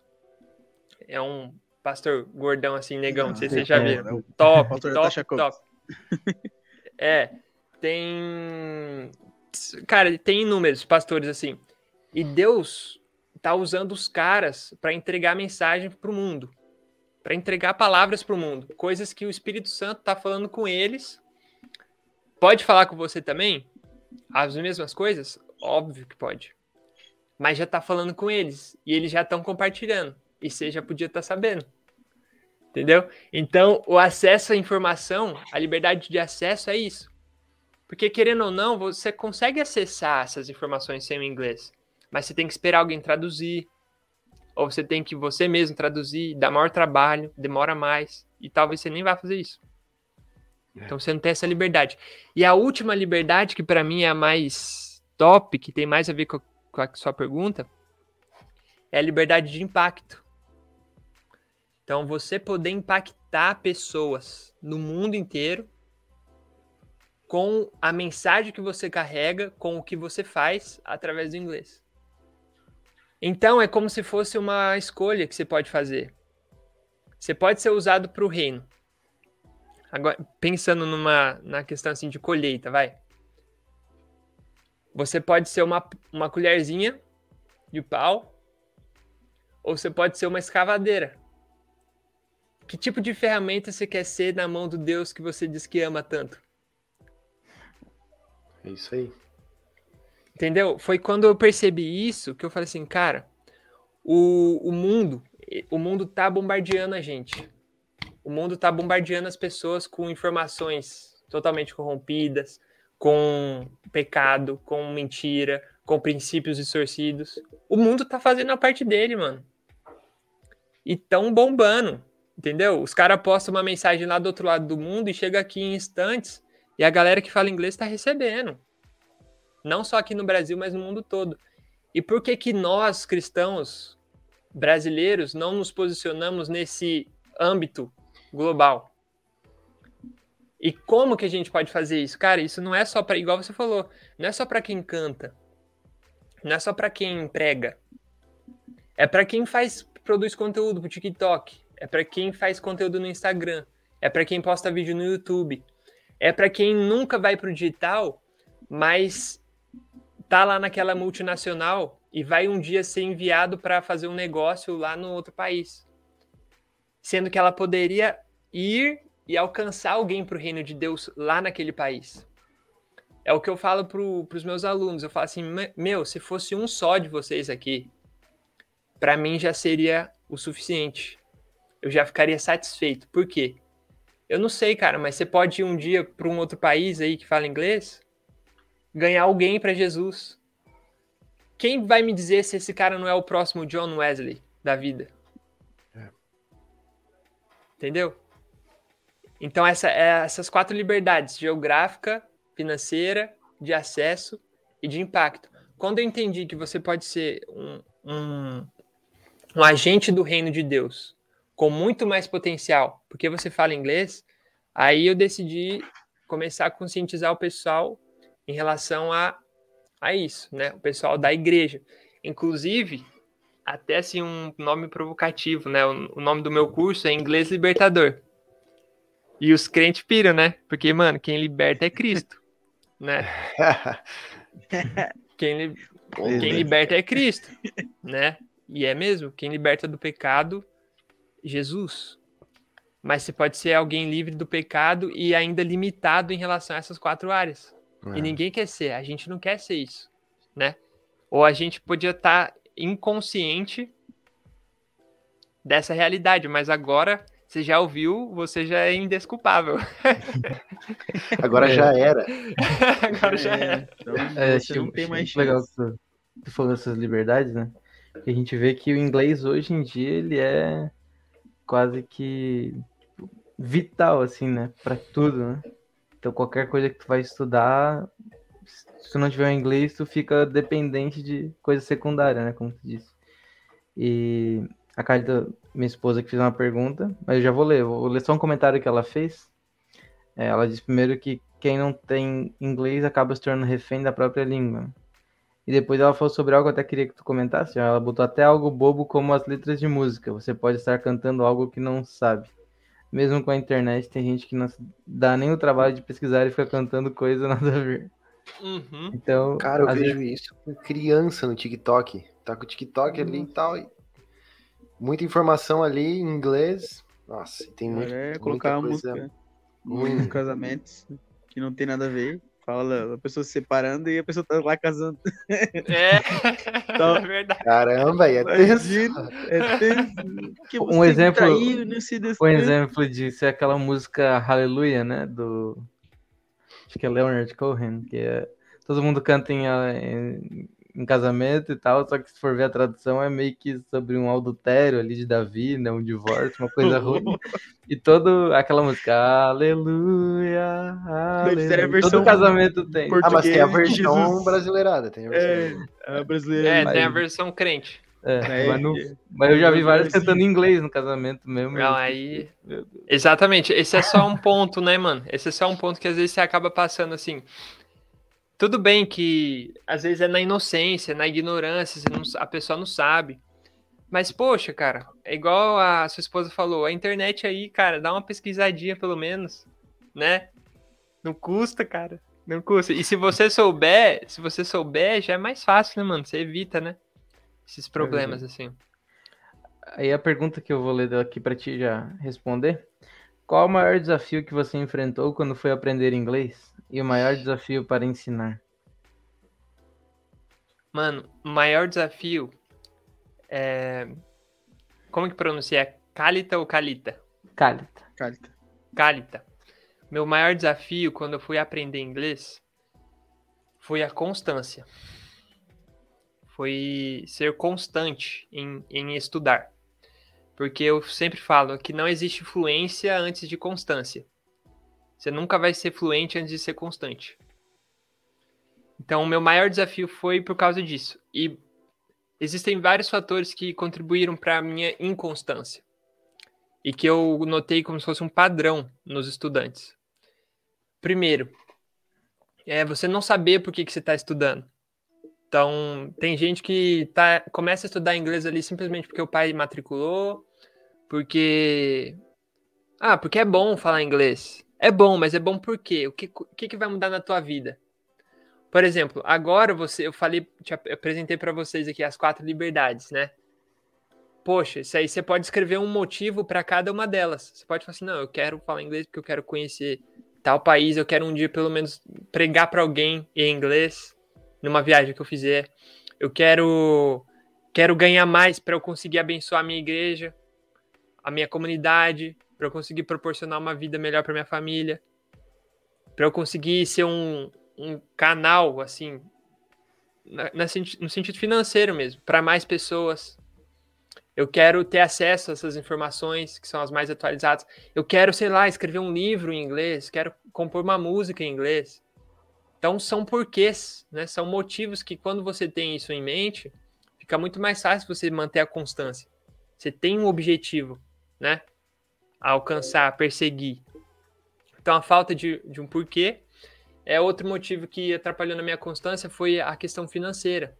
É um pastor gordão assim, negão, não sei se vocês já viram. É, top, top, top. é, tem... Cara, tem inúmeros pastores assim. E Deus está usando os caras para entregar mensagem para o mundo, para entregar palavras para o mundo, coisas que o Espírito Santo está falando com eles. Pode falar com você também? As mesmas coisas? Óbvio que pode. Mas já está falando com eles e eles já estão compartilhando e você já podia estar tá sabendo. Entendeu? Então, o acesso à informação, a liberdade de acesso é isso. Porque, querendo ou não, você consegue acessar essas informações sem o inglês mas você tem que esperar alguém traduzir, ou você tem que você mesmo traduzir, dá maior trabalho, demora mais, e talvez você nem vá fazer isso. É. Então você não tem essa liberdade. E a última liberdade, que para mim é a mais top, que tem mais a ver com a, com a sua pergunta, é a liberdade de impacto. Então você poder impactar pessoas no mundo inteiro com a mensagem que você carrega, com o que você faz através do inglês. Então é como se fosse uma escolha que você pode fazer. Você pode ser usado para o reino. Agora, pensando numa na questão assim de colheita, vai. Você pode ser uma, uma colherzinha de pau, ou você pode ser uma escavadeira. Que tipo de ferramenta você quer ser na mão do Deus que você diz que ama tanto? É isso aí. Entendeu? Foi quando eu percebi isso que eu falei assim, cara, o, o mundo, o mundo tá bombardeando a gente. O mundo tá bombardeando as pessoas com informações totalmente corrompidas, com pecado, com mentira, com princípios distorcidos. O mundo tá fazendo a parte dele, mano. E tão bombando, entendeu? Os caras postam uma mensagem lá do outro lado do mundo e chega aqui em instantes e a galera que fala inglês tá recebendo. Não só aqui no Brasil, mas no mundo todo. E por que que nós, cristãos brasileiros, não nos posicionamos nesse âmbito global? E como que a gente pode fazer isso? Cara, isso não é só para, igual você falou, não é só para quem canta, não é só para quem prega, é para quem faz, produz conteúdo pro TikTok, é para quem faz conteúdo no Instagram, é para quem posta vídeo no YouTube, é para quem nunca vai pro digital, mas tá lá naquela multinacional e vai um dia ser enviado para fazer um negócio lá no outro país. Sendo que ela poderia ir e alcançar alguém para o reino de Deus lá naquele país. É o que eu falo para os meus alunos. Eu falo assim: meu, se fosse um só de vocês aqui, para mim já seria o suficiente. Eu já ficaria satisfeito. Por quê? Eu não sei, cara, mas você pode ir um dia para um outro país aí que fala inglês, ganhar alguém para Jesus. Quem vai me dizer se esse cara não é o próximo John Wesley da vida? É. Entendeu? Então, essa, é, essas quatro liberdades: geográfica, financeira, de acesso e de impacto. Quando eu entendi que você pode ser um, um, um agente do reino de Deus com muito mais potencial, porque você fala inglês, aí eu decidi começar a conscientizar o pessoal em relação a a isso, né? O pessoal da igreja. Inclusive, até assim um nome provocativo, né? O, o nome do meu curso é Inglês Libertador. E os crentes piram, né? Porque, mano, quem liberta é Cristo, [LAUGHS] né? quem, li... quem liberta é Cristo, né? E é mesmo, quem liberta do pecado, Jesus. Mas você pode ser alguém livre do pecado e ainda limitado em relação a essas quatro áreas. É. E ninguém quer ser, a gente não quer ser isso, né? Ou a gente podia estar tá inconsciente dessa realidade, mas agora você já ouviu, você já é indesculpável. [LAUGHS] agora é. já era. [LAUGHS] agora já é. era. Então, é, você não tem mais chance. Legal que tu falou dessas liberdades, né? a gente vê que o inglês hoje em dia ele é quase que vital, assim, né? Para tudo, né? Então, qualquer coisa que tu vai estudar, se tu não tiver inglês, tu fica dependente de coisa secundária, né? Como tu disse. E a Carita, minha esposa, que fez uma pergunta, mas eu já vou ler. Vou ler só um comentário que ela fez. É, ela disse primeiro que quem não tem inglês acaba se tornando refém da própria língua. E depois ela falou sobre algo que eu até queria que tu comentasse. Ela botou até algo bobo como as letras de música. Você pode estar cantando algo que não sabe mesmo com a internet, tem gente que não dá nem o trabalho de pesquisar e fica cantando coisa [LAUGHS] nada a ver. Uhum. Então, cara, eu vejo vezes... isso com criança no TikTok. Tá com o TikTok uhum. ali e tal. E muita informação ali em inglês. Nossa, tem muito. É, colocar muita música muito. casamentos que não tem nada a ver. Fala a pessoa se separando e a pessoa tá lá casando. É, [LAUGHS] então, é verdade. Caramba, é tenso. É tenso. Um exemplo, um exemplo disso é aquela música Hallelujah, né? Do. Acho que é Leonard Cohen, que é. Todo mundo canta em, em em casamento e tal, só que se for ver a tradução é meio que sobre um adultério ali de Davi, né, um divórcio, uma coisa [LAUGHS] ruim. E todo aquela música, aleluia, aleluia. Todo casamento tem. Ah, mas tem a versão brasileirada, tem a versão. É, a brasileira. É, tem a versão crente. É, é, mas, no, mas, eu já vi vários cantando em inglês no casamento mesmo. Não, aí. Exatamente. Esse é só um ponto, né, mano? Esse é só um ponto que às vezes você acaba passando assim. Tudo bem que às vezes é na inocência, na ignorância, não, a pessoa não sabe. Mas, poxa, cara, é igual a sua esposa falou, a internet aí, cara, dá uma pesquisadinha pelo menos, né? Não custa, cara. Não custa. E se você souber, se você souber, já é mais fácil, né, mano? Você evita, né? Esses problemas, é assim. Aí a pergunta que eu vou ler aqui para ti já responder. Qual o maior desafio que você enfrentou quando foi aprender inglês? E o maior desafio para ensinar? Mano, o maior desafio é. Como que pronuncia? É Calita ou Calita? Calita. Calita. Calita. Meu maior desafio quando eu fui aprender inglês foi a constância. Foi ser constante em, em estudar. Porque eu sempre falo que não existe fluência antes de constância. Você nunca vai ser fluente antes de ser constante. Então, o meu maior desafio foi por causa disso. E existem vários fatores que contribuíram para a minha inconstância. E que eu notei como se fosse um padrão nos estudantes. primeiro, é você não saber por que, que você está estudando. Então, tem gente que tá, começa a estudar inglês ali simplesmente porque o pai matriculou, porque. Ah, porque é bom falar inglês. É bom, mas é bom por quê? O que, o que, que vai mudar na tua vida? Por exemplo, agora você, eu falei, te apresentei para vocês aqui as quatro liberdades, né? Poxa, isso aí você pode escrever um motivo para cada uma delas. Você pode falar assim, não, eu quero falar inglês porque eu quero conhecer tal país, eu quero um dia pelo menos pregar para alguém em inglês numa viagem que eu fizer. Eu quero quero ganhar mais para eu conseguir abençoar a minha igreja, a minha comunidade, para eu conseguir proporcionar uma vida melhor para minha família, para eu conseguir ser um, um canal assim na, na, no sentido financeiro mesmo, para mais pessoas. Eu quero ter acesso a essas informações que são as mais atualizadas. Eu quero, sei lá, escrever um livro em inglês, quero compor uma música em inglês. Então são porquês, né? São motivos que quando você tem isso em mente, fica muito mais fácil você manter a constância. Você tem um objetivo, né? Alcançar, perseguir. Então a falta de, de um porquê é outro motivo que atrapalhou na minha constância foi a questão financeira.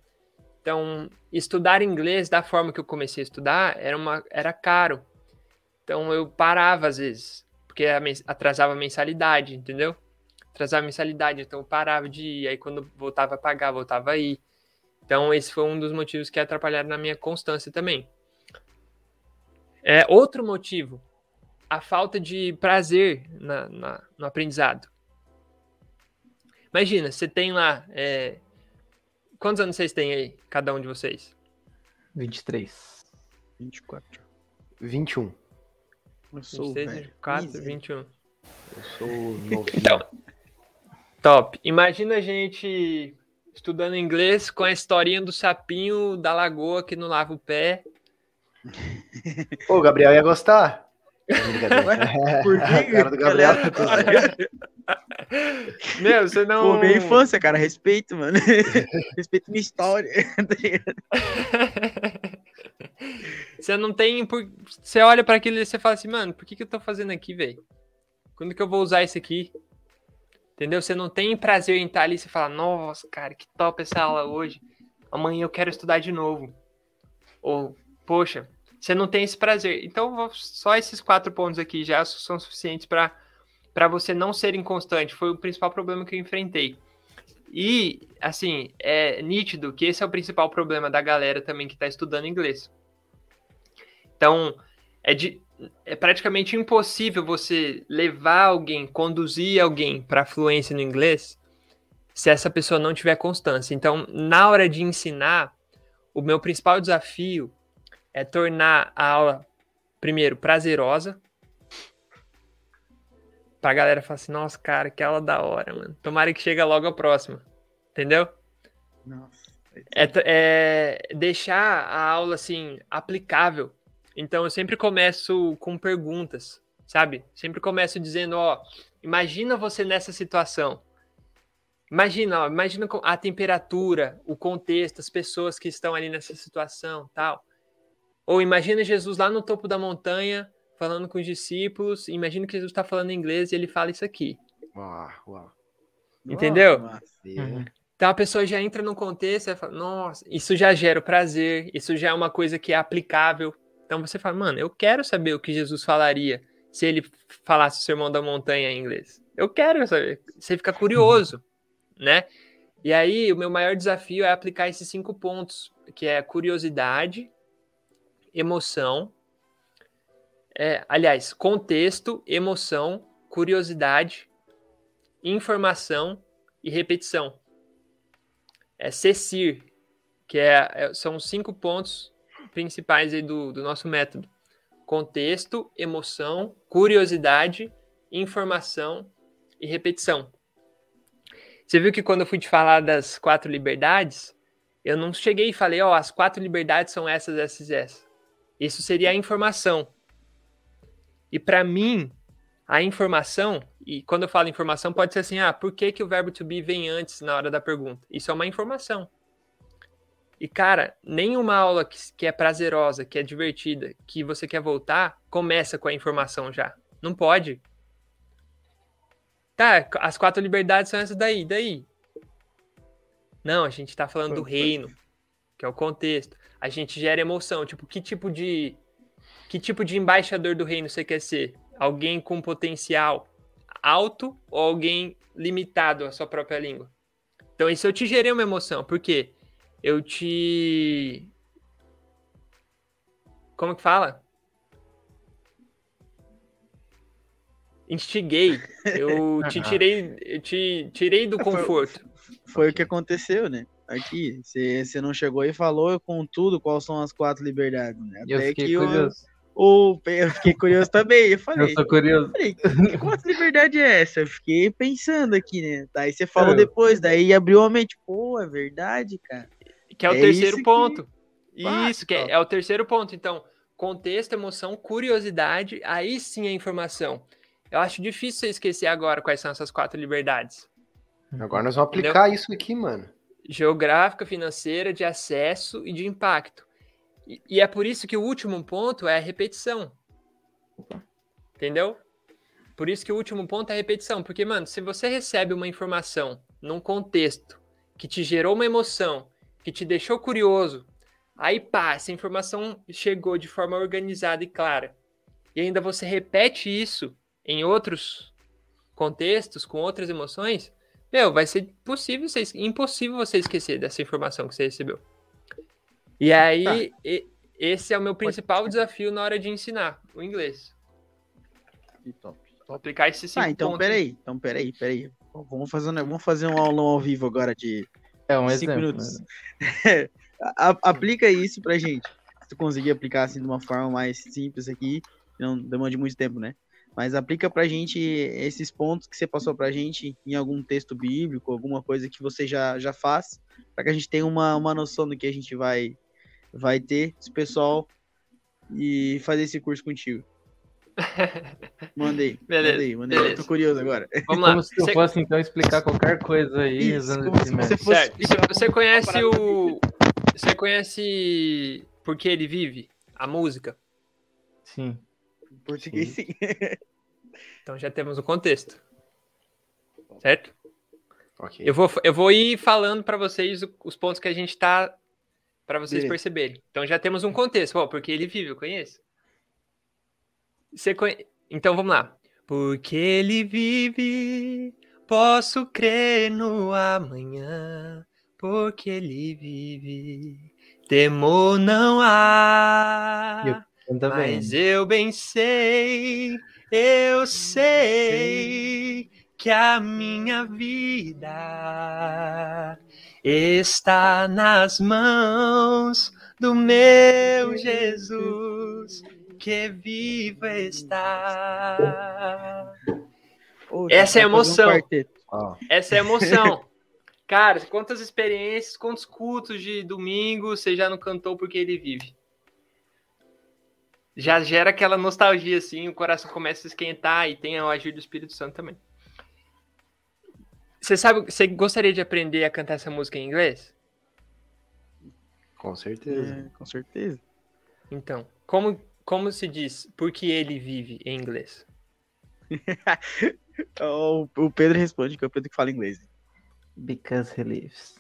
Então, estudar inglês da forma que eu comecei a estudar era, uma, era caro. Então, eu parava às vezes, porque atrasava a mensalidade, entendeu? Atrasava a mensalidade, então eu parava de ir. Aí, quando voltava a pagar, voltava a ir. Então, esse foi um dos motivos que atrapalharam na minha constância também. É, outro motivo, a falta de prazer na, na no aprendizado. Imagina, você tem lá é, Quantos anos vocês têm aí, cada um de vocês? 23. 24. 21. Eu sou 23, 24, 21. Eu sou novinho. Então, top. Imagina a gente estudando inglês com a historinha do sapinho da lagoa que não lava o pé. Ô, o Gabriel ia gostar. Por que? cara do Gabriel. Meu, você não. Pô, minha infância, cara. Respeito, mano. [LAUGHS] Respeito minha história. [LAUGHS] você não tem. Por... Você olha para aquilo e você fala assim, mano, por que, que eu tô fazendo aqui, velho? Quando que eu vou usar isso aqui? Entendeu? Você não tem prazer em estar ali e você fala, nossa, cara, que top essa aula hoje. Amanhã eu quero estudar de novo. Ou, poxa, você não tem esse prazer. Então, só esses quatro pontos aqui já são suficientes para você não ser inconstante. Foi o principal problema que eu enfrentei. E, assim, é nítido que esse é o principal problema da galera também que está estudando inglês. Então, é, de, é praticamente impossível você levar alguém, conduzir alguém para fluência no inglês se essa pessoa não tiver constância. Então, na hora de ensinar, o meu principal desafio é tornar a aula, primeiro, prazerosa, pra galera falar assim, nossa, cara, que aula da hora, mano. Tomara que chegue logo a próxima. Entendeu? Nossa. É, é, deixar a aula, assim, aplicável. Então, eu sempre começo com perguntas, sabe? Sempre começo dizendo, ó, imagina você nessa situação. Imagina, ó, imagina a temperatura, o contexto, as pessoas que estão ali nessa situação, tal. Ou imagina Jesus lá no topo da montanha, falando com os discípulos. Imagina que Jesus está falando inglês e ele fala isso aqui. Uau, uau. Entendeu? Uhum. Então a pessoa já entra no contexto e fala, nossa, isso já gera o prazer, isso já é uma coisa que é aplicável. Então você fala, mano, eu quero saber o que Jesus falaria se ele falasse o sermão da montanha em inglês. Eu quero saber. Você fica curioso, né? E aí o meu maior desafio é aplicar esses cinco pontos, que é curiosidade, emoção, é, aliás, contexto, emoção, curiosidade, informação e repetição. É CECIR, que é, é, são cinco pontos principais aí do, do nosso método. Contexto, emoção, curiosidade, informação e repetição. Você viu que quando eu fui te falar das quatro liberdades, eu não cheguei e falei, ó, oh, as quatro liberdades são essas, essas essas. Isso seria a informação. E para mim, a informação, e quando eu falo informação, pode ser assim: ah, por que, que o verbo to be vem antes na hora da pergunta? Isso é uma informação. E, cara, nenhuma aula que, que é prazerosa, que é divertida, que você quer voltar, começa com a informação já. Não pode. Tá, as quatro liberdades são essas daí, daí. Não, a gente tá falando do reino, que é o contexto. A gente gera emoção, tipo, que tipo de que tipo de embaixador do reino você quer ser? Alguém com potencial alto ou alguém limitado à sua própria língua? Então, isso eu te gerei uma emoção, porque eu te como que fala? Instiguei. Eu te tirei, eu te tirei do conforto. Foi, foi o que aconteceu, né? Aqui, você não chegou e falou com tudo quais são as quatro liberdades, né? Até eu fiquei que curioso. O, eu fiquei curioso também. Eu falei, eu sou curioso. Falei, que quanto liberdade é essa? Eu fiquei pensando aqui, né? Daí você falou depois, daí abriu a mente. Pô, é verdade, cara. Que é o é terceiro ponto. Que... Isso, que é, é o terceiro ponto. Então, contexto, emoção, curiosidade, aí sim a informação. Eu acho difícil você esquecer agora quais são essas quatro liberdades. Agora nós vamos aplicar Entendeu? isso aqui, mano. Geográfica, financeira, de acesso e de impacto. E, é por isso que o último ponto é a repetição. Entendeu? Por isso que o último ponto é a repetição. Porque, mano, se você recebe uma informação num contexto que te gerou uma emoção, que te deixou curioso, aí pá, essa informação chegou de forma organizada e clara. E ainda você repete isso em outros contextos, com outras emoções, meu, vai ser possível você, impossível você esquecer dessa informação que você recebeu. E aí, tá. e, esse é o meu principal desafio na hora de ensinar o inglês. top, top. Aplicar esse cinco Ah, então pontos. peraí, então peraí, peraí. Vamos fazer, um, vamos fazer um aulão ao vivo agora de é, um cinco exemplo, minutos. Né? [LAUGHS] aplica isso pra gente. Se tu conseguir aplicar assim de uma forma mais simples aqui, não demande muito tempo, né? Mas aplica pra gente esses pontos que você passou pra gente em algum texto bíblico, alguma coisa que você já, já faz, para que a gente tenha uma, uma noção do que a gente vai vai ter esse pessoal e fazer esse curso contigo. [LAUGHS] Mandei. Beleza. Mandei, mandei. Beleza. Tô curioso agora. Vamos lá. Como se eu você... fosse então explicar qualquer coisa aí Isso, você fosse... certo. Você [LAUGHS] conhece o. Você conhece Por que ele vive? A música? Sim. Português sim. então já temos o contexto. Certo? Okay. Eu, vou, eu vou ir falando para vocês os pontos que a gente está para vocês Beleza. perceberem. Então já temos um contexto, oh, porque ele vive, eu conheço. Você conhe... Então vamos lá. Porque ele vive, posso crer no amanhã. Porque ele vive, temor não há. Eu mas eu bem sei, eu sei que a minha vida está nas mãos do meu Jesus, que vivo está. Essa é a emoção. Essa é a emoção. Cara, quantas experiências, quantos cultos de domingo você já não cantou porque ele vive? Já gera aquela nostalgia, assim, o coração começa a esquentar e tem a agir do Espírito Santo também. Você sabe, você gostaria de aprender a cantar essa música em inglês? Com certeza. É, com certeza. Então, como, como se diz porque ele vive em inglês? [LAUGHS] o, o Pedro responde que é o Pedro que fala inglês. Because he lives.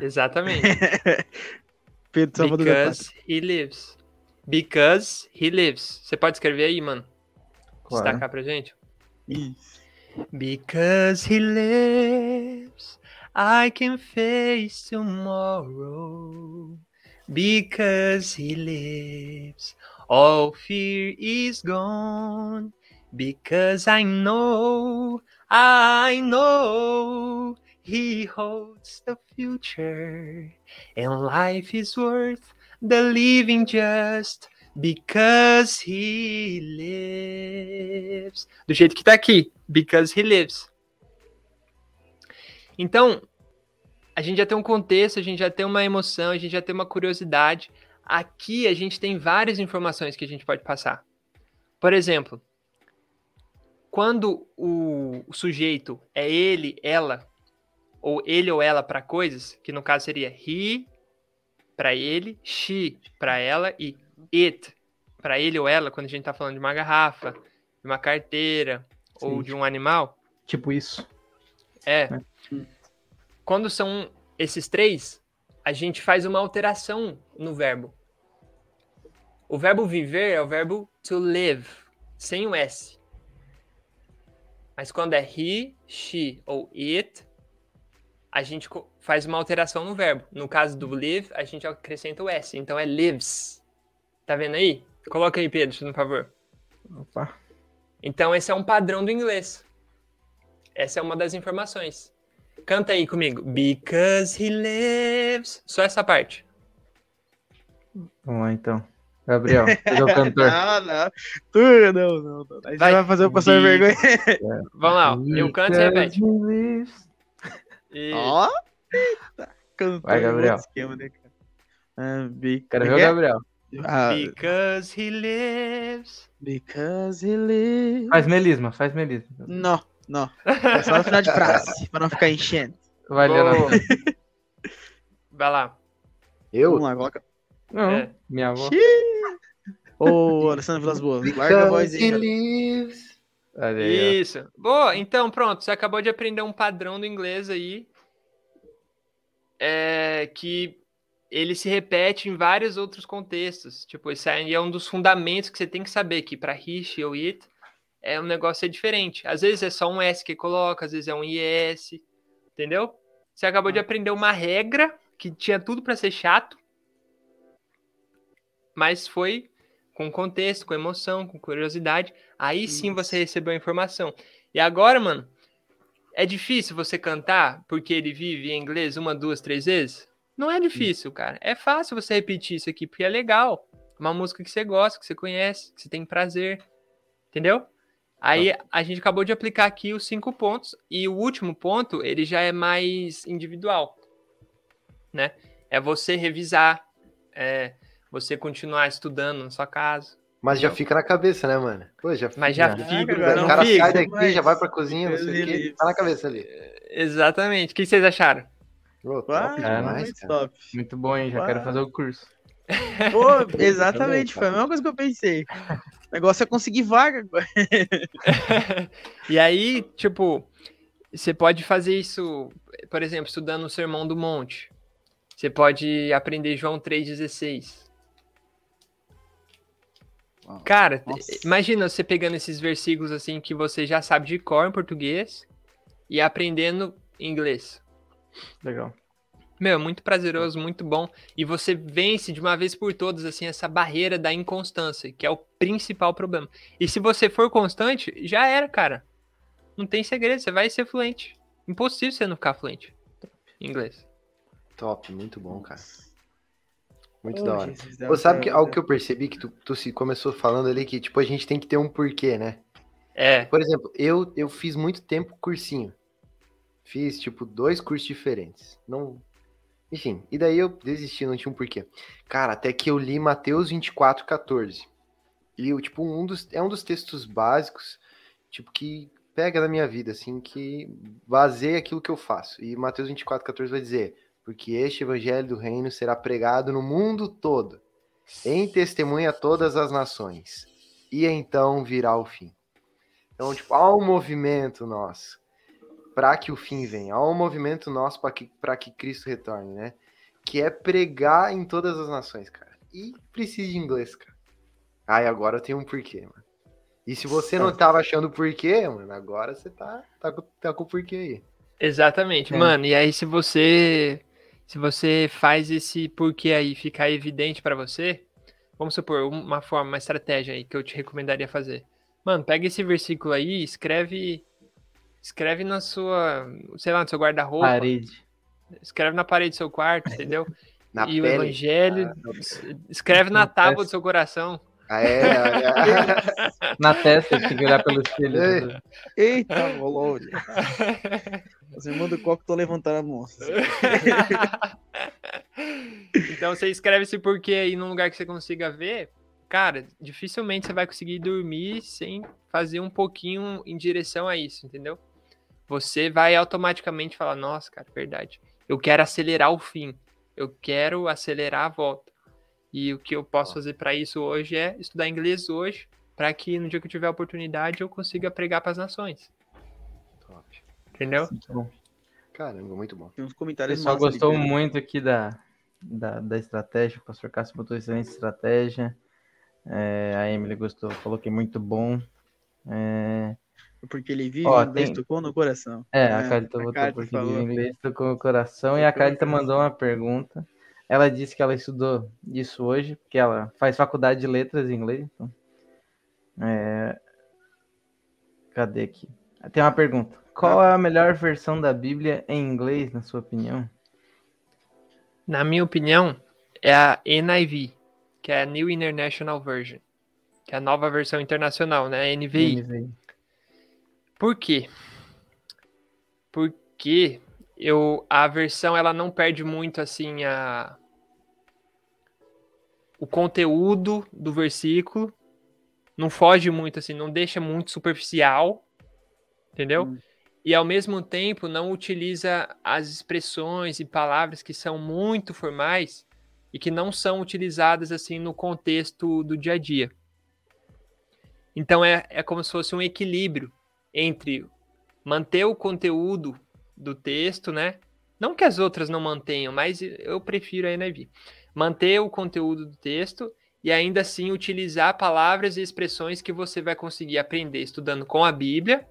Exatamente. [LAUGHS] Pedro Salvador Because he lives. Because he lives. Você pode escrever aí, mano? Claro. Destacar pra gente? Isso. Because he lives, I can face tomorrow. Because he lives, all fear is gone. Because I know, I know he holds the future, and life is worth the living just Because he lives. Do jeito que tá aqui. Because he lives. Então, a gente já tem um contexto, a gente já tem uma emoção, a gente já tem uma curiosidade. Aqui a gente tem várias informações que a gente pode passar. Por exemplo, quando o, sujeito é ele, ela, ou ele ou ela para coisas, que no caso seria he para ele, she para ela e it, para ele ou ela, quando a gente está falando de uma garrafa, de uma carteira Sim. ou de um animal. Tipo isso. É. É. Quando são esses três, a gente faz uma alteração no verbo. O verbo viver é o verbo to live, sem o S. Mas quando é he, she ou it, a gente faz uma alteração no verbo. No caso do live, a gente acrescenta o S. Então é lives. Tá vendo aí? Coloca aí, Pedro, por favor. Opa. Então esse é um padrão do inglês. Essa é uma das informações. Canta aí comigo. Because he lives. Só essa parte. Vamos lá então. Gabriel, você é o [LAUGHS] cantor. Não, não. Tu, não, não, não. Aí Vai. você vai fazer eu passar vergonha. [LAUGHS] Vamos lá. ó. Eu canto e repete. Ó. Cantou Vai, Gabriel. esquema, né, cara? Ah, be- Quero ver o? Gabriel. Ah, Because he lives. because he lives. Faz melisma, faz melisma. Não, não. É só no final de frase, pra não ficar enchendo. Vai, Leonardo. Vai lá. Eu? Vamos lá, coloca. Não, É. minha avó. Ô, Alessandro Vilas Boas, larga a voz Because aí. lives. Isso. Boa. Então, pronto. Você acabou de aprender um padrão do inglês aí. É, que ele se repete em vários outros contextos. Tipo, isso aí é um dos fundamentos que você tem que saber que para she ou it é um negócio é diferente. Às vezes é só um S que coloca, às vezes é um IS, entendeu? Você acabou de aprender uma regra que tinha tudo para ser chato, mas foi com contexto, com emoção, com curiosidade. Aí sim você recebeu a informação. E agora, mano, é difícil você cantar porque ele vive em inglês uma, duas, três vezes? Não é difícil, cara. É fácil você repetir isso aqui porque é legal. Uma música que você gosta, que você conhece, que você tem prazer. Entendeu? Aí a gente acabou de aplicar aqui os cinco pontos e o último ponto, ele já é mais individual, né? É você revisar, é você continuar estudando na sua casa. Mas já fica na cabeça, né, mano? Pô, já Mas já Já. fica, O cara fica, sai daqui, mas- já vai pra cozinha, não sei o quê. Tá na cabeça ali. Exatamente. O que vocês acharam? Pô, top Ah, demais, muito cara. top. Muito bom, hein? Já quero fazer o curso. Pô, [LAUGHS] exatamente, foi a mesma coisa que eu pensei. O negócio é conseguir vaga [LAUGHS] e aí, tipo, você pode fazer isso, por exemplo, estudando o Sermão do Monte. Você pode aprender João 3,16. Cara, Nossa. imagina você pegando esses versículos assim que você já sabe de cor em português e aprendendo inglês. Legal. Meu, é muito prazeroso, muito bom. E você vence de uma vez por todas, assim, essa barreira da inconstância, que é o principal problema. E se você for constante, já era, cara. Não tem segredo, você vai ser fluente. Impossível você não ficar fluente em inglês. Top, muito bom, cara. Muito Ô, da hora. Jesus, Pô, sabe que, algo que eu percebi que tu, tu se começou falando ali que, tipo, a gente tem que ter um porquê, né? É, Por exemplo, eu, eu fiz muito tempo cursinho. Fiz, tipo, dois cursos diferentes. Não. Enfim, e daí eu desisti, não tinha um porquê. Cara, até que eu li Mateus 24, 14. E eu, tipo, um dos, é um dos textos básicos, tipo, que pega na minha vida, assim, que baseia aquilo que eu faço. E Mateus 24, 14 vai dizer: Porque este evangelho do reino será pregado no mundo todo, em testemunha a todas as nações, e então virá o fim. Então, tipo, há um movimento nosso para que o fim venha. Há um movimento nosso para que, pra que Cristo retorne, né? Que é pregar em todas as nações, cara. E precisa de inglês, cara. Ai, agora eu tenho um porquê, mano. E se você não tava achando porquê, mano, agora você tá, tá, com- tá com o porquê aí. exatamente. É. Mano, e aí se você se você faz esse porquê aí ficar evidente pra você, vamos supor, uma forma, uma estratégia aí que eu te recomendaria fazer. Mano, pega esse versículo aí, escreve escreve na sua, sei lá, no seu guarda-roupa, Parede. escreve na parede do seu quarto, entendeu? [LAUGHS] Na e o pele. evangelho, Ah, escreve na Na tábua testa. do seu coração. Ah, é, é, [LAUGHS] Na testa, tem que olhar pelo [LAUGHS] espelho. Ei. Eita, bolode. Os irmãos do Coco estão levantando a mão. [LAUGHS] então você escreve esse porquê aí num lugar que você consiga ver. Cara, dificilmente você vai conseguir dormir sem fazer um pouquinho em direção a isso, entendeu? Você vai automaticamente falar: Nossa, cara, verdade. Eu quero acelerar o fim. Eu quero acelerar a volta. E o que eu posso fazer para isso hoje é estudar inglês hoje, para que no dia que eu tiver a oportunidade eu consiga pregar para as nações. Entendeu? Então, Caramba, muito bom. Tem uns o comentários pessoal massa ali, gostou Pedro. muito aqui da, da, da estratégia. O pastor Cássio botou excelente estratégia. É, a Emily gostou, falou que é muito bom. É, Porque ele vive, Ó, o inglês tem- tocou no coração. É, É, a Carlita a botou porque falou. em inglês tocou o coração e a no coração. mandou uma pergunta. Ela disse que ela estudou isso hoje, porque ela faz faculdade de letras em inglês. Então, é, Cadê aqui? Tem uma pergunta. Qual é a melhor versão da Bíblia em inglês, na sua opinião? Na minha opinião, é a NIV, que é a New International Version, que é a nova versão internacional, né? NVI. NVI. Por quê? Porque eu, a versão ela não perde muito assim a o conteúdo do versículo, não foge muito assim, não deixa muito superficial, entendeu? Hum. E ao mesmo tempo não utiliza as expressões e palavras que são muito formais e que não são utilizadas assim no contexto do dia a dia. Então é, é como se fosse um equilíbrio entre manter o conteúdo do texto, né? Não que as outras não mantenham, mas eu prefiro a NIV. Manter o conteúdo do texto e ainda assim utilizar palavras e expressões que você vai conseguir aprender estudando com a Bíblia,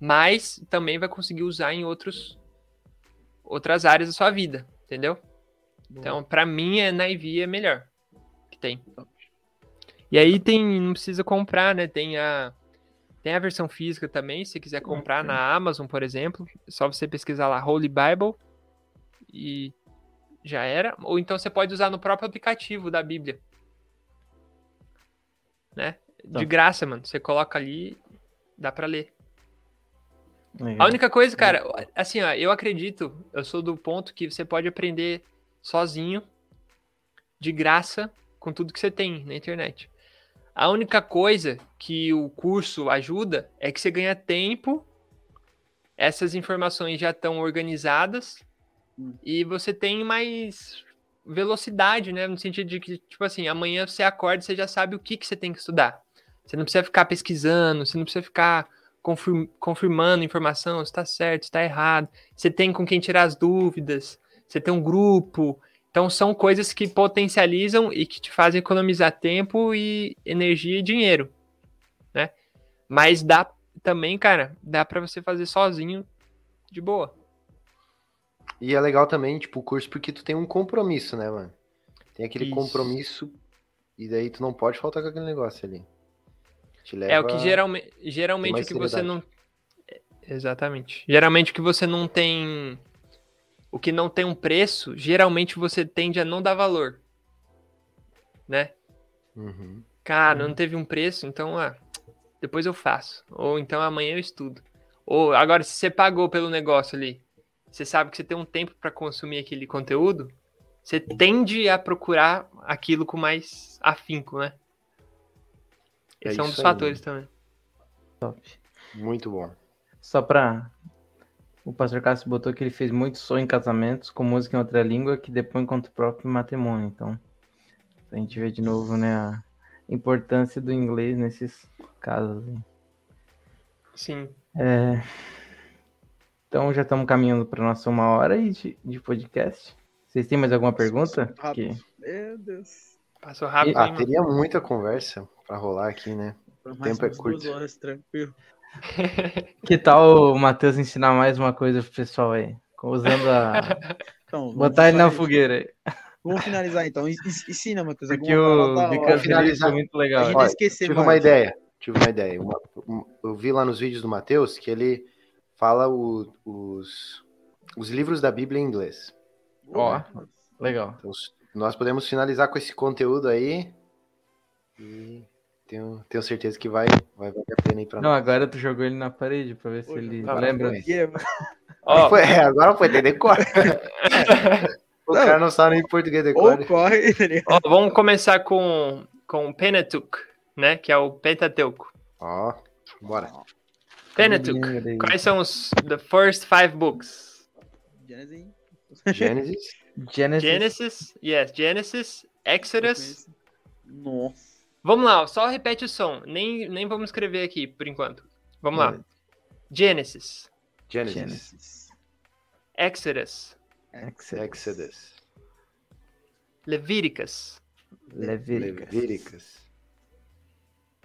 mas também vai conseguir usar em outros outras áreas da sua vida, entendeu? Então, para mim, a NIV é melhor que tem. E aí tem, não precisa comprar, né? Tem a tem a versão física também, se você quiser comprar na Amazon, por exemplo, é só você pesquisar lá Holy Bible e já era. Ou então você pode usar no próprio aplicativo da Bíblia. Né? De Tá. graça, mano. Você coloca ali, dá pra ler. Legal. A única coisa, cara, assim, ó, eu acredito, eu sou do ponto que você pode aprender sozinho, de graça, com tudo que você tem na internet. A única coisa que o curso ajuda é que você ganha tempo, essas informações já estão organizadas Hum. e você tem mais velocidade, né? No sentido de que, tipo assim, amanhã você acorda e você já sabe o que, que você tem que estudar. Você não precisa ficar pesquisando, você não precisa ficar confirmando informação, se está certo, se está errado. Você tem com quem tirar as dúvidas, você tem um grupo. Então são coisas que potencializam e que te fazem economizar tempo e energia e dinheiro, né? Mas dá também, cara, dá para você fazer sozinho de boa. E é legal também, tipo, o curso porque tu tem um compromisso, né, mano? Tem aquele Isso. compromisso e daí tu não pode faltar com aquele negócio ali. É o que geralmente, geralmente o que você seriedade. não Exatamente. Geralmente o que você não tem o que não tem um preço, geralmente você tende a não dar valor. Né? Uhum. Cara, não teve um preço, então ah, depois eu faço. Ou então amanhã eu estudo. Ou agora se você pagou pelo negócio ali, você sabe que você tem um tempo para consumir aquele conteúdo, você tende a procurar aquilo com mais afinco, né? É Esse é um isso dos aí. fatores também. Top. Muito bom. Só pra. O pastor Cássio botou que ele fez muito som em casamentos com música em outra língua que depõe contra o próprio matrimônio. Então, a gente vê de novo, né, a importância do inglês nesses casos. aí. Sim. É, Então, já estamos caminhando para nossa uma hora de, de podcast. Vocês têm mais alguma pergunta? Que- Meu Deus. Passou rápido, Ah, hein, mano? teria muita conversa pra rolar aqui, né? Mais tempo é curto. horas, tranquilo. [LAUGHS] Que tal o Matheus ensinar mais uma coisa pro pessoal aí? Usando a. [LAUGHS] Então, Botar ele na fogueira aí. Vamos finalizar então. En- Ensina, Matheus. Porque alguma o palavra da Bica hora. Feliz finalizar. foi muito A legal. gente Olha, esquecer Tive mais. uma ideia. Tive uma ideia. Uma- um- eu vi lá nos vídeos do Matheus que ele fala o- os, os livros da Bíblia em inglês. Ó. Legal. Então, nós podemos finalizar com esse conteúdo aí. E tenho, tenho certeza que vai, vai valer a pena aí pra Não, nós. agora tu jogou ele na parede pra ver se ele tá, lembra. Ó, Foi- é, agora foi ter decor. [LAUGHS] o Não. cara não sabe nem português Ou decor. corre, [LAUGHS] ó, vamos começar com, com o Pentateuch, né? Que é o Pentateuco. Ó, bora. Pentateuch. Lembra aí. Quais são os the first five books? Gênesis. Gênesis. Genesis. Genesis, yes, Genesis, Exodus. Nossa. Vamos lá, só repete o som. Nem, nem vamos escrever aqui por enquanto. Vamos lá. Genesis, Genesis. Genesis. Exodus, Exodus. Exodus. Levíticas. Levíticas. Levíticas.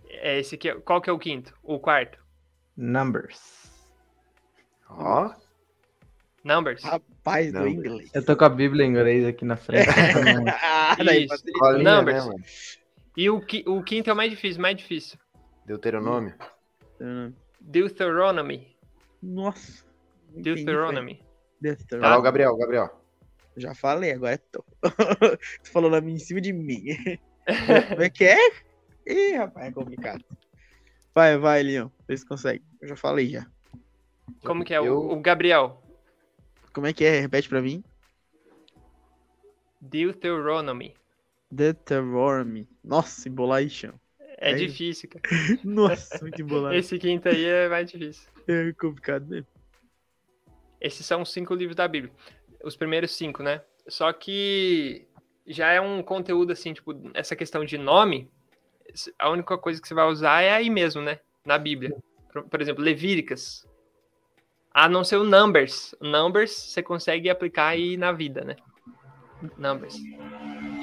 É esse aqui. Qual que é o quinto? O quarto? Numbers. Ó, Numbers. Rapaz do Não, inglês. Eu tô com a Bíblia em inglês aqui na frente. [LAUGHS] então, [LAUGHS] ah, daí Isso. facilita. escolinha, Numbers. né? E o, qui- o quinto é o mais difícil, mais difícil. Deuteronômio. Deuteronomy. Nossa. Deuteronomy. Deuteronomy. lá, o Gabriel, Gabriel. Já falei, agora é tô. tu [LAUGHS] falou na minha em cima de mim. Como é que é? Ih, rapaz, é complicado. Vai, vai, Leon. Vê se consegue. Eu já falei já. Como que é? Eu- O, Gabriel. Como é que é? Repete pra mim. Deuteronomy. Deuteronomy. Nossa, embolar aí, chão. É, É difícil, cara. [LAUGHS] Nossa, muito embolado. Esse quinto aí é mais difícil. É complicado mesmo. Esses são os cinco livros da Bíblia. Os primeiros cinco, né? Só que já é um conteúdo assim, tipo, essa questão de nome, a única coisa que você vai usar é aí mesmo, né? Na Bíblia. Por, por exemplo, Levíticas. A não ser o Numbers. Numbers você consegue aplicar aí na vida, né? Numbers.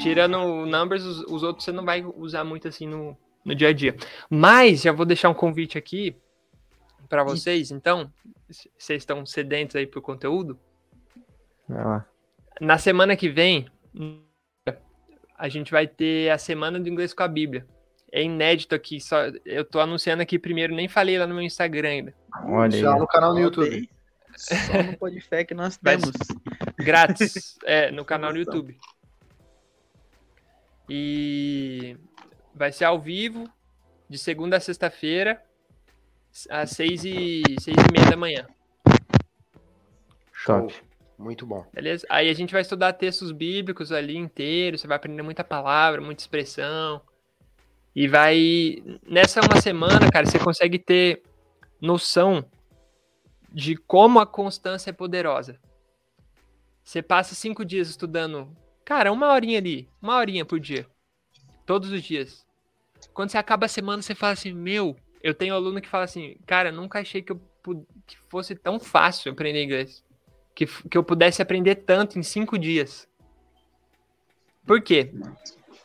Tirando o Numbers, os, os outros você não vai usar muito assim no, no dia a dia. Mas já vou deixar um convite aqui para vocês, então, vocês estão sedentos aí pro conteúdo. vai lá. Na semana que vem, a gente vai ter a semana do inglês com a Bíblia. É inédito aqui, só eu tô anunciando aqui primeiro, nem falei lá no meu Instagram ainda. Olha aí. Já no canal no YouTube. aí. Só no Podfé que nós temos. Grátis, [LAUGHS] é, no canal no. YouTube. E vai ser ao vivo, de segunda a sexta-feira, às seis e, seis e meia da manhã. Top. Muito bom. Beleza? Aí a gente vai estudar textos bíblicos ali inteiros, você vai aprender muita palavra, muita expressão. E vai. Nessa uma semana, cara, você consegue ter noção de como a constância é poderosa. Você passa cinco dias estudando, cara, uma horinha ali, uma horinha por dia. Todos os dias. Quando você acaba a semana, você fala assim, meu, eu tenho aluno que fala assim, cara, nunca achei que, eu, que fosse tão fácil aprender inglês que, que eu pudesse aprender tanto em cinco dias. Por quê?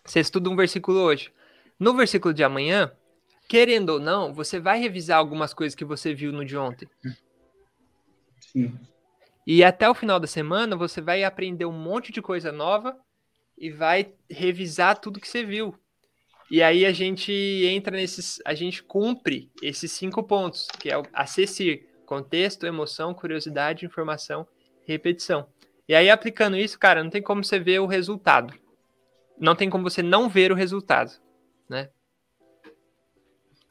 Você estuda um versículo hoje. No versículo de amanhã, querendo ou não, você vai revisar algumas coisas que você viu no de ontem. Sim. E até o final da semana, você vai aprender um monte de coisa nova e vai revisar tudo que você viu. E aí a gente entra nesses, a gente cumpre esses cinco pontos, que é o acessir, contexto, emoção, curiosidade, informação, repetição. E aí aplicando isso, cara, não tem como você ver o resultado. Não tem como você não ver o resultado, né?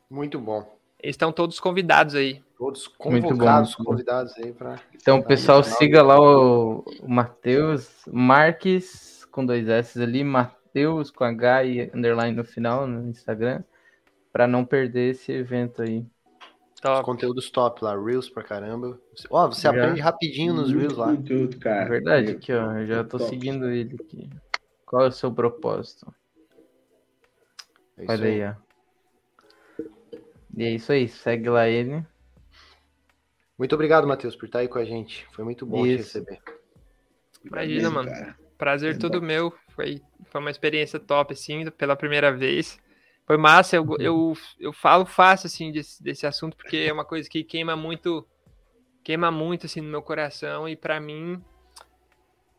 Muito bom. Eles estão todos convidados aí. Todos convocados, muito bom. convidados aí para. Então, pessoal, siga lá o, o Matheus Marques com dois S ali, Matheus com H e underline no final no Instagram, para não perder esse evento aí. Top. Conteúdos top lá, Reels pra caramba. Ó, você Já. aprende rapidinho nos Reels lá. conteúdo, É cara. verdade, aqui, ó, eu já tô Top. seguindo ele aqui. Qual é o seu propósito? É isso Olha aí, ó. E é isso aí, segue lá ele. Muito obrigado, Matheus, por estar aí com a gente. Foi muito bom te Isso. receber. Imagina, mano. cara. Prazer É todo bom. meu. Foi, foi uma experiência top, assim, pela primeira vez. Foi massa. Eu, eu, eu falo fácil, assim, desse, desse assunto, porque é uma coisa que queima muito, queima muito, assim, no meu coração. E pra mim,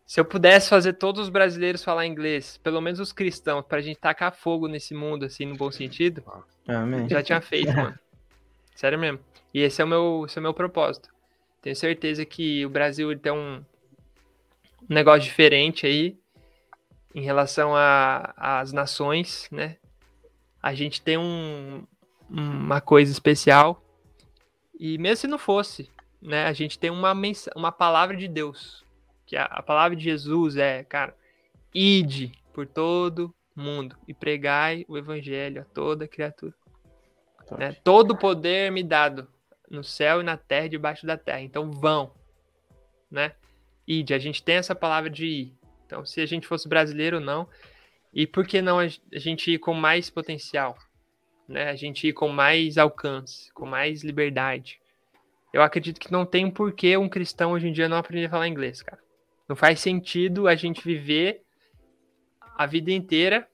se eu pudesse fazer todos os brasileiros falar inglês, pelo menos os cristãos, pra gente tacar fogo nesse mundo, assim, no bom sentido, Amém. já tinha feito, mano. [LAUGHS] Sério mesmo. E esse é o meu, esse é o meu propósito. Tenho certeza que o Brasil ele tem um, um negócio diferente aí em relação às nações, né? A gente tem um, uma coisa especial. E mesmo se não fosse, né? A gente tem uma, uma palavra de Deus. Que a, a palavra de Jesus é, cara, ide por todo mundo e pregai o evangelho a toda criatura né? Todo poder me dado no céu e na terra e debaixo da terra. Então vão, né? Ide, a gente tem essa palavra de ir. Então, se a gente fosse brasileiro ou não, e por que não a a gente ir com mais potencial, né? A gente ir com mais alcance, com mais liberdade. eu acredito que não tem porquê um cristão hoje em dia não aprender a falar inglês, cara. Não faz sentido a gente viver a vida inteira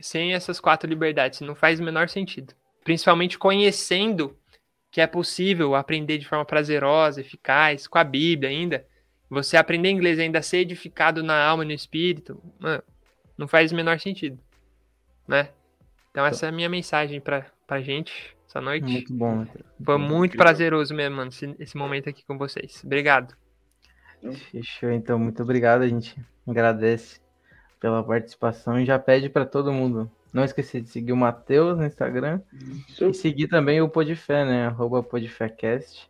sem essas quatro liberdades. Não faz o menor sentido. Principalmente conhecendo que é possível aprender de forma prazerosa, eficaz, com a Bíblia ainda. Você aprender inglês ainda ser edificado na alma e no espírito, mano, não faz o menor sentido, né? Então essa é a minha mensagem pra, pra gente essa noite. Muito bom. Foi muito prazeroso mesmo, mano, esse, esse momento aqui com vocês. Obrigado. Fechou, então. Muito obrigado. A gente agradece pela participação e já pede para todo mundo. Não esquecer de seguir o Matheus no Instagram Isso. e seguir também o Podfé, né? Arroba PodFécast.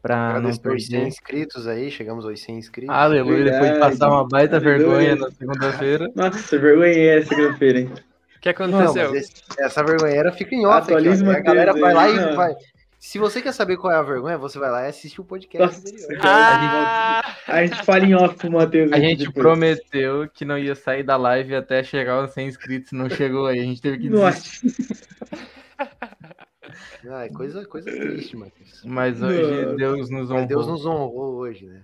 Pra não aos 100 perder. inscritos aí, chegamos aos 100 inscritos. Aleluia, depois de Verdade. passar uma baita Aleluia. vergonha na segunda-feira. [LAUGHS] Nossa, vergonha é segunda-feira, hein? O que Não, aconteceu? mas esse- essa vergonheira fica em off. Aqui, a galera vai lá e não. vai. Se você quer saber qual é a vergonha, você vai lá e assiste o podcast Nossa, anterior. Ah, A gente fala em off pro Matheus. A gente depois. prometeu que não ia sair da live até chegar aos 100 inscritos, não chegou aí. A gente teve que desistir. Nossa, [LAUGHS] Ah, é coisa, coisa triste, Matheus. Mas hoje Não. Deus nos honrou. Mas Deus nos honrou hoje, né?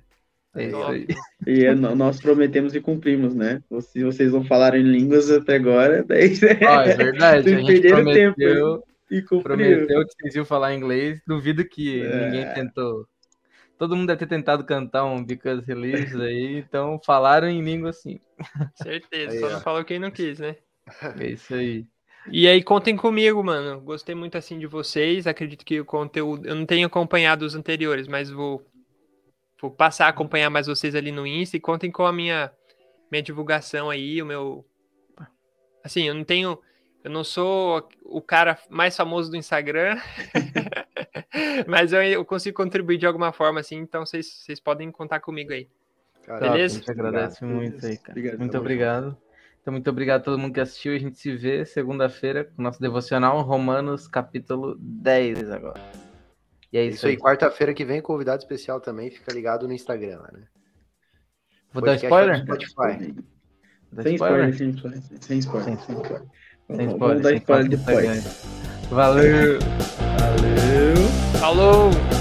É isso aí. e é, nós prometemos e cumprimos, né? Se vocês não falaram em línguas até agora, daí [LAUGHS] Ó, é verdade, a gente perderam prometeu, tempo, e cumpriu. prometeu que vocês iam falar inglês. Duvido que É. ninguém tentou. Todo mundo deve ter tentado cantar um Because He Lives aí, então falaram em língua assim. certeza, Aí, só ó. não falou quem não quis, né? É isso aí. E aí, contem comigo, mano. Gostei muito assim de vocês. Acredito que o conteúdo. Eu não tenho acompanhado os anteriores, mas vou, vou passar a acompanhar mais vocês ali no Insta e contem com a minha, minha divulgação aí, o meu. Assim, eu não tenho. Eu não sou o cara mais famoso do Instagram, [LAUGHS] mas eu, eu consigo contribuir de alguma forma, assim, então vocês podem contar comigo aí. Beleza? A gente agradece Obrigado. muito aí, cara. Obrigado, muito obrigado. Então, muito obrigado a todo mundo que assistiu. A gente se vê segunda-feira com o nosso devocional Romanos, capítulo 10 agora. E é isso, Isso aí, quarta-feira que vem, convidado especial também, fica ligado no Instagram, né? Vou dar spoiler? Spotify. Sem spoiler? sem spoiler. Sem spoiler. Sem spoiler. Sem spoiler, Vamos dar sem spoiler depois. Valeu! Valeu. Falou!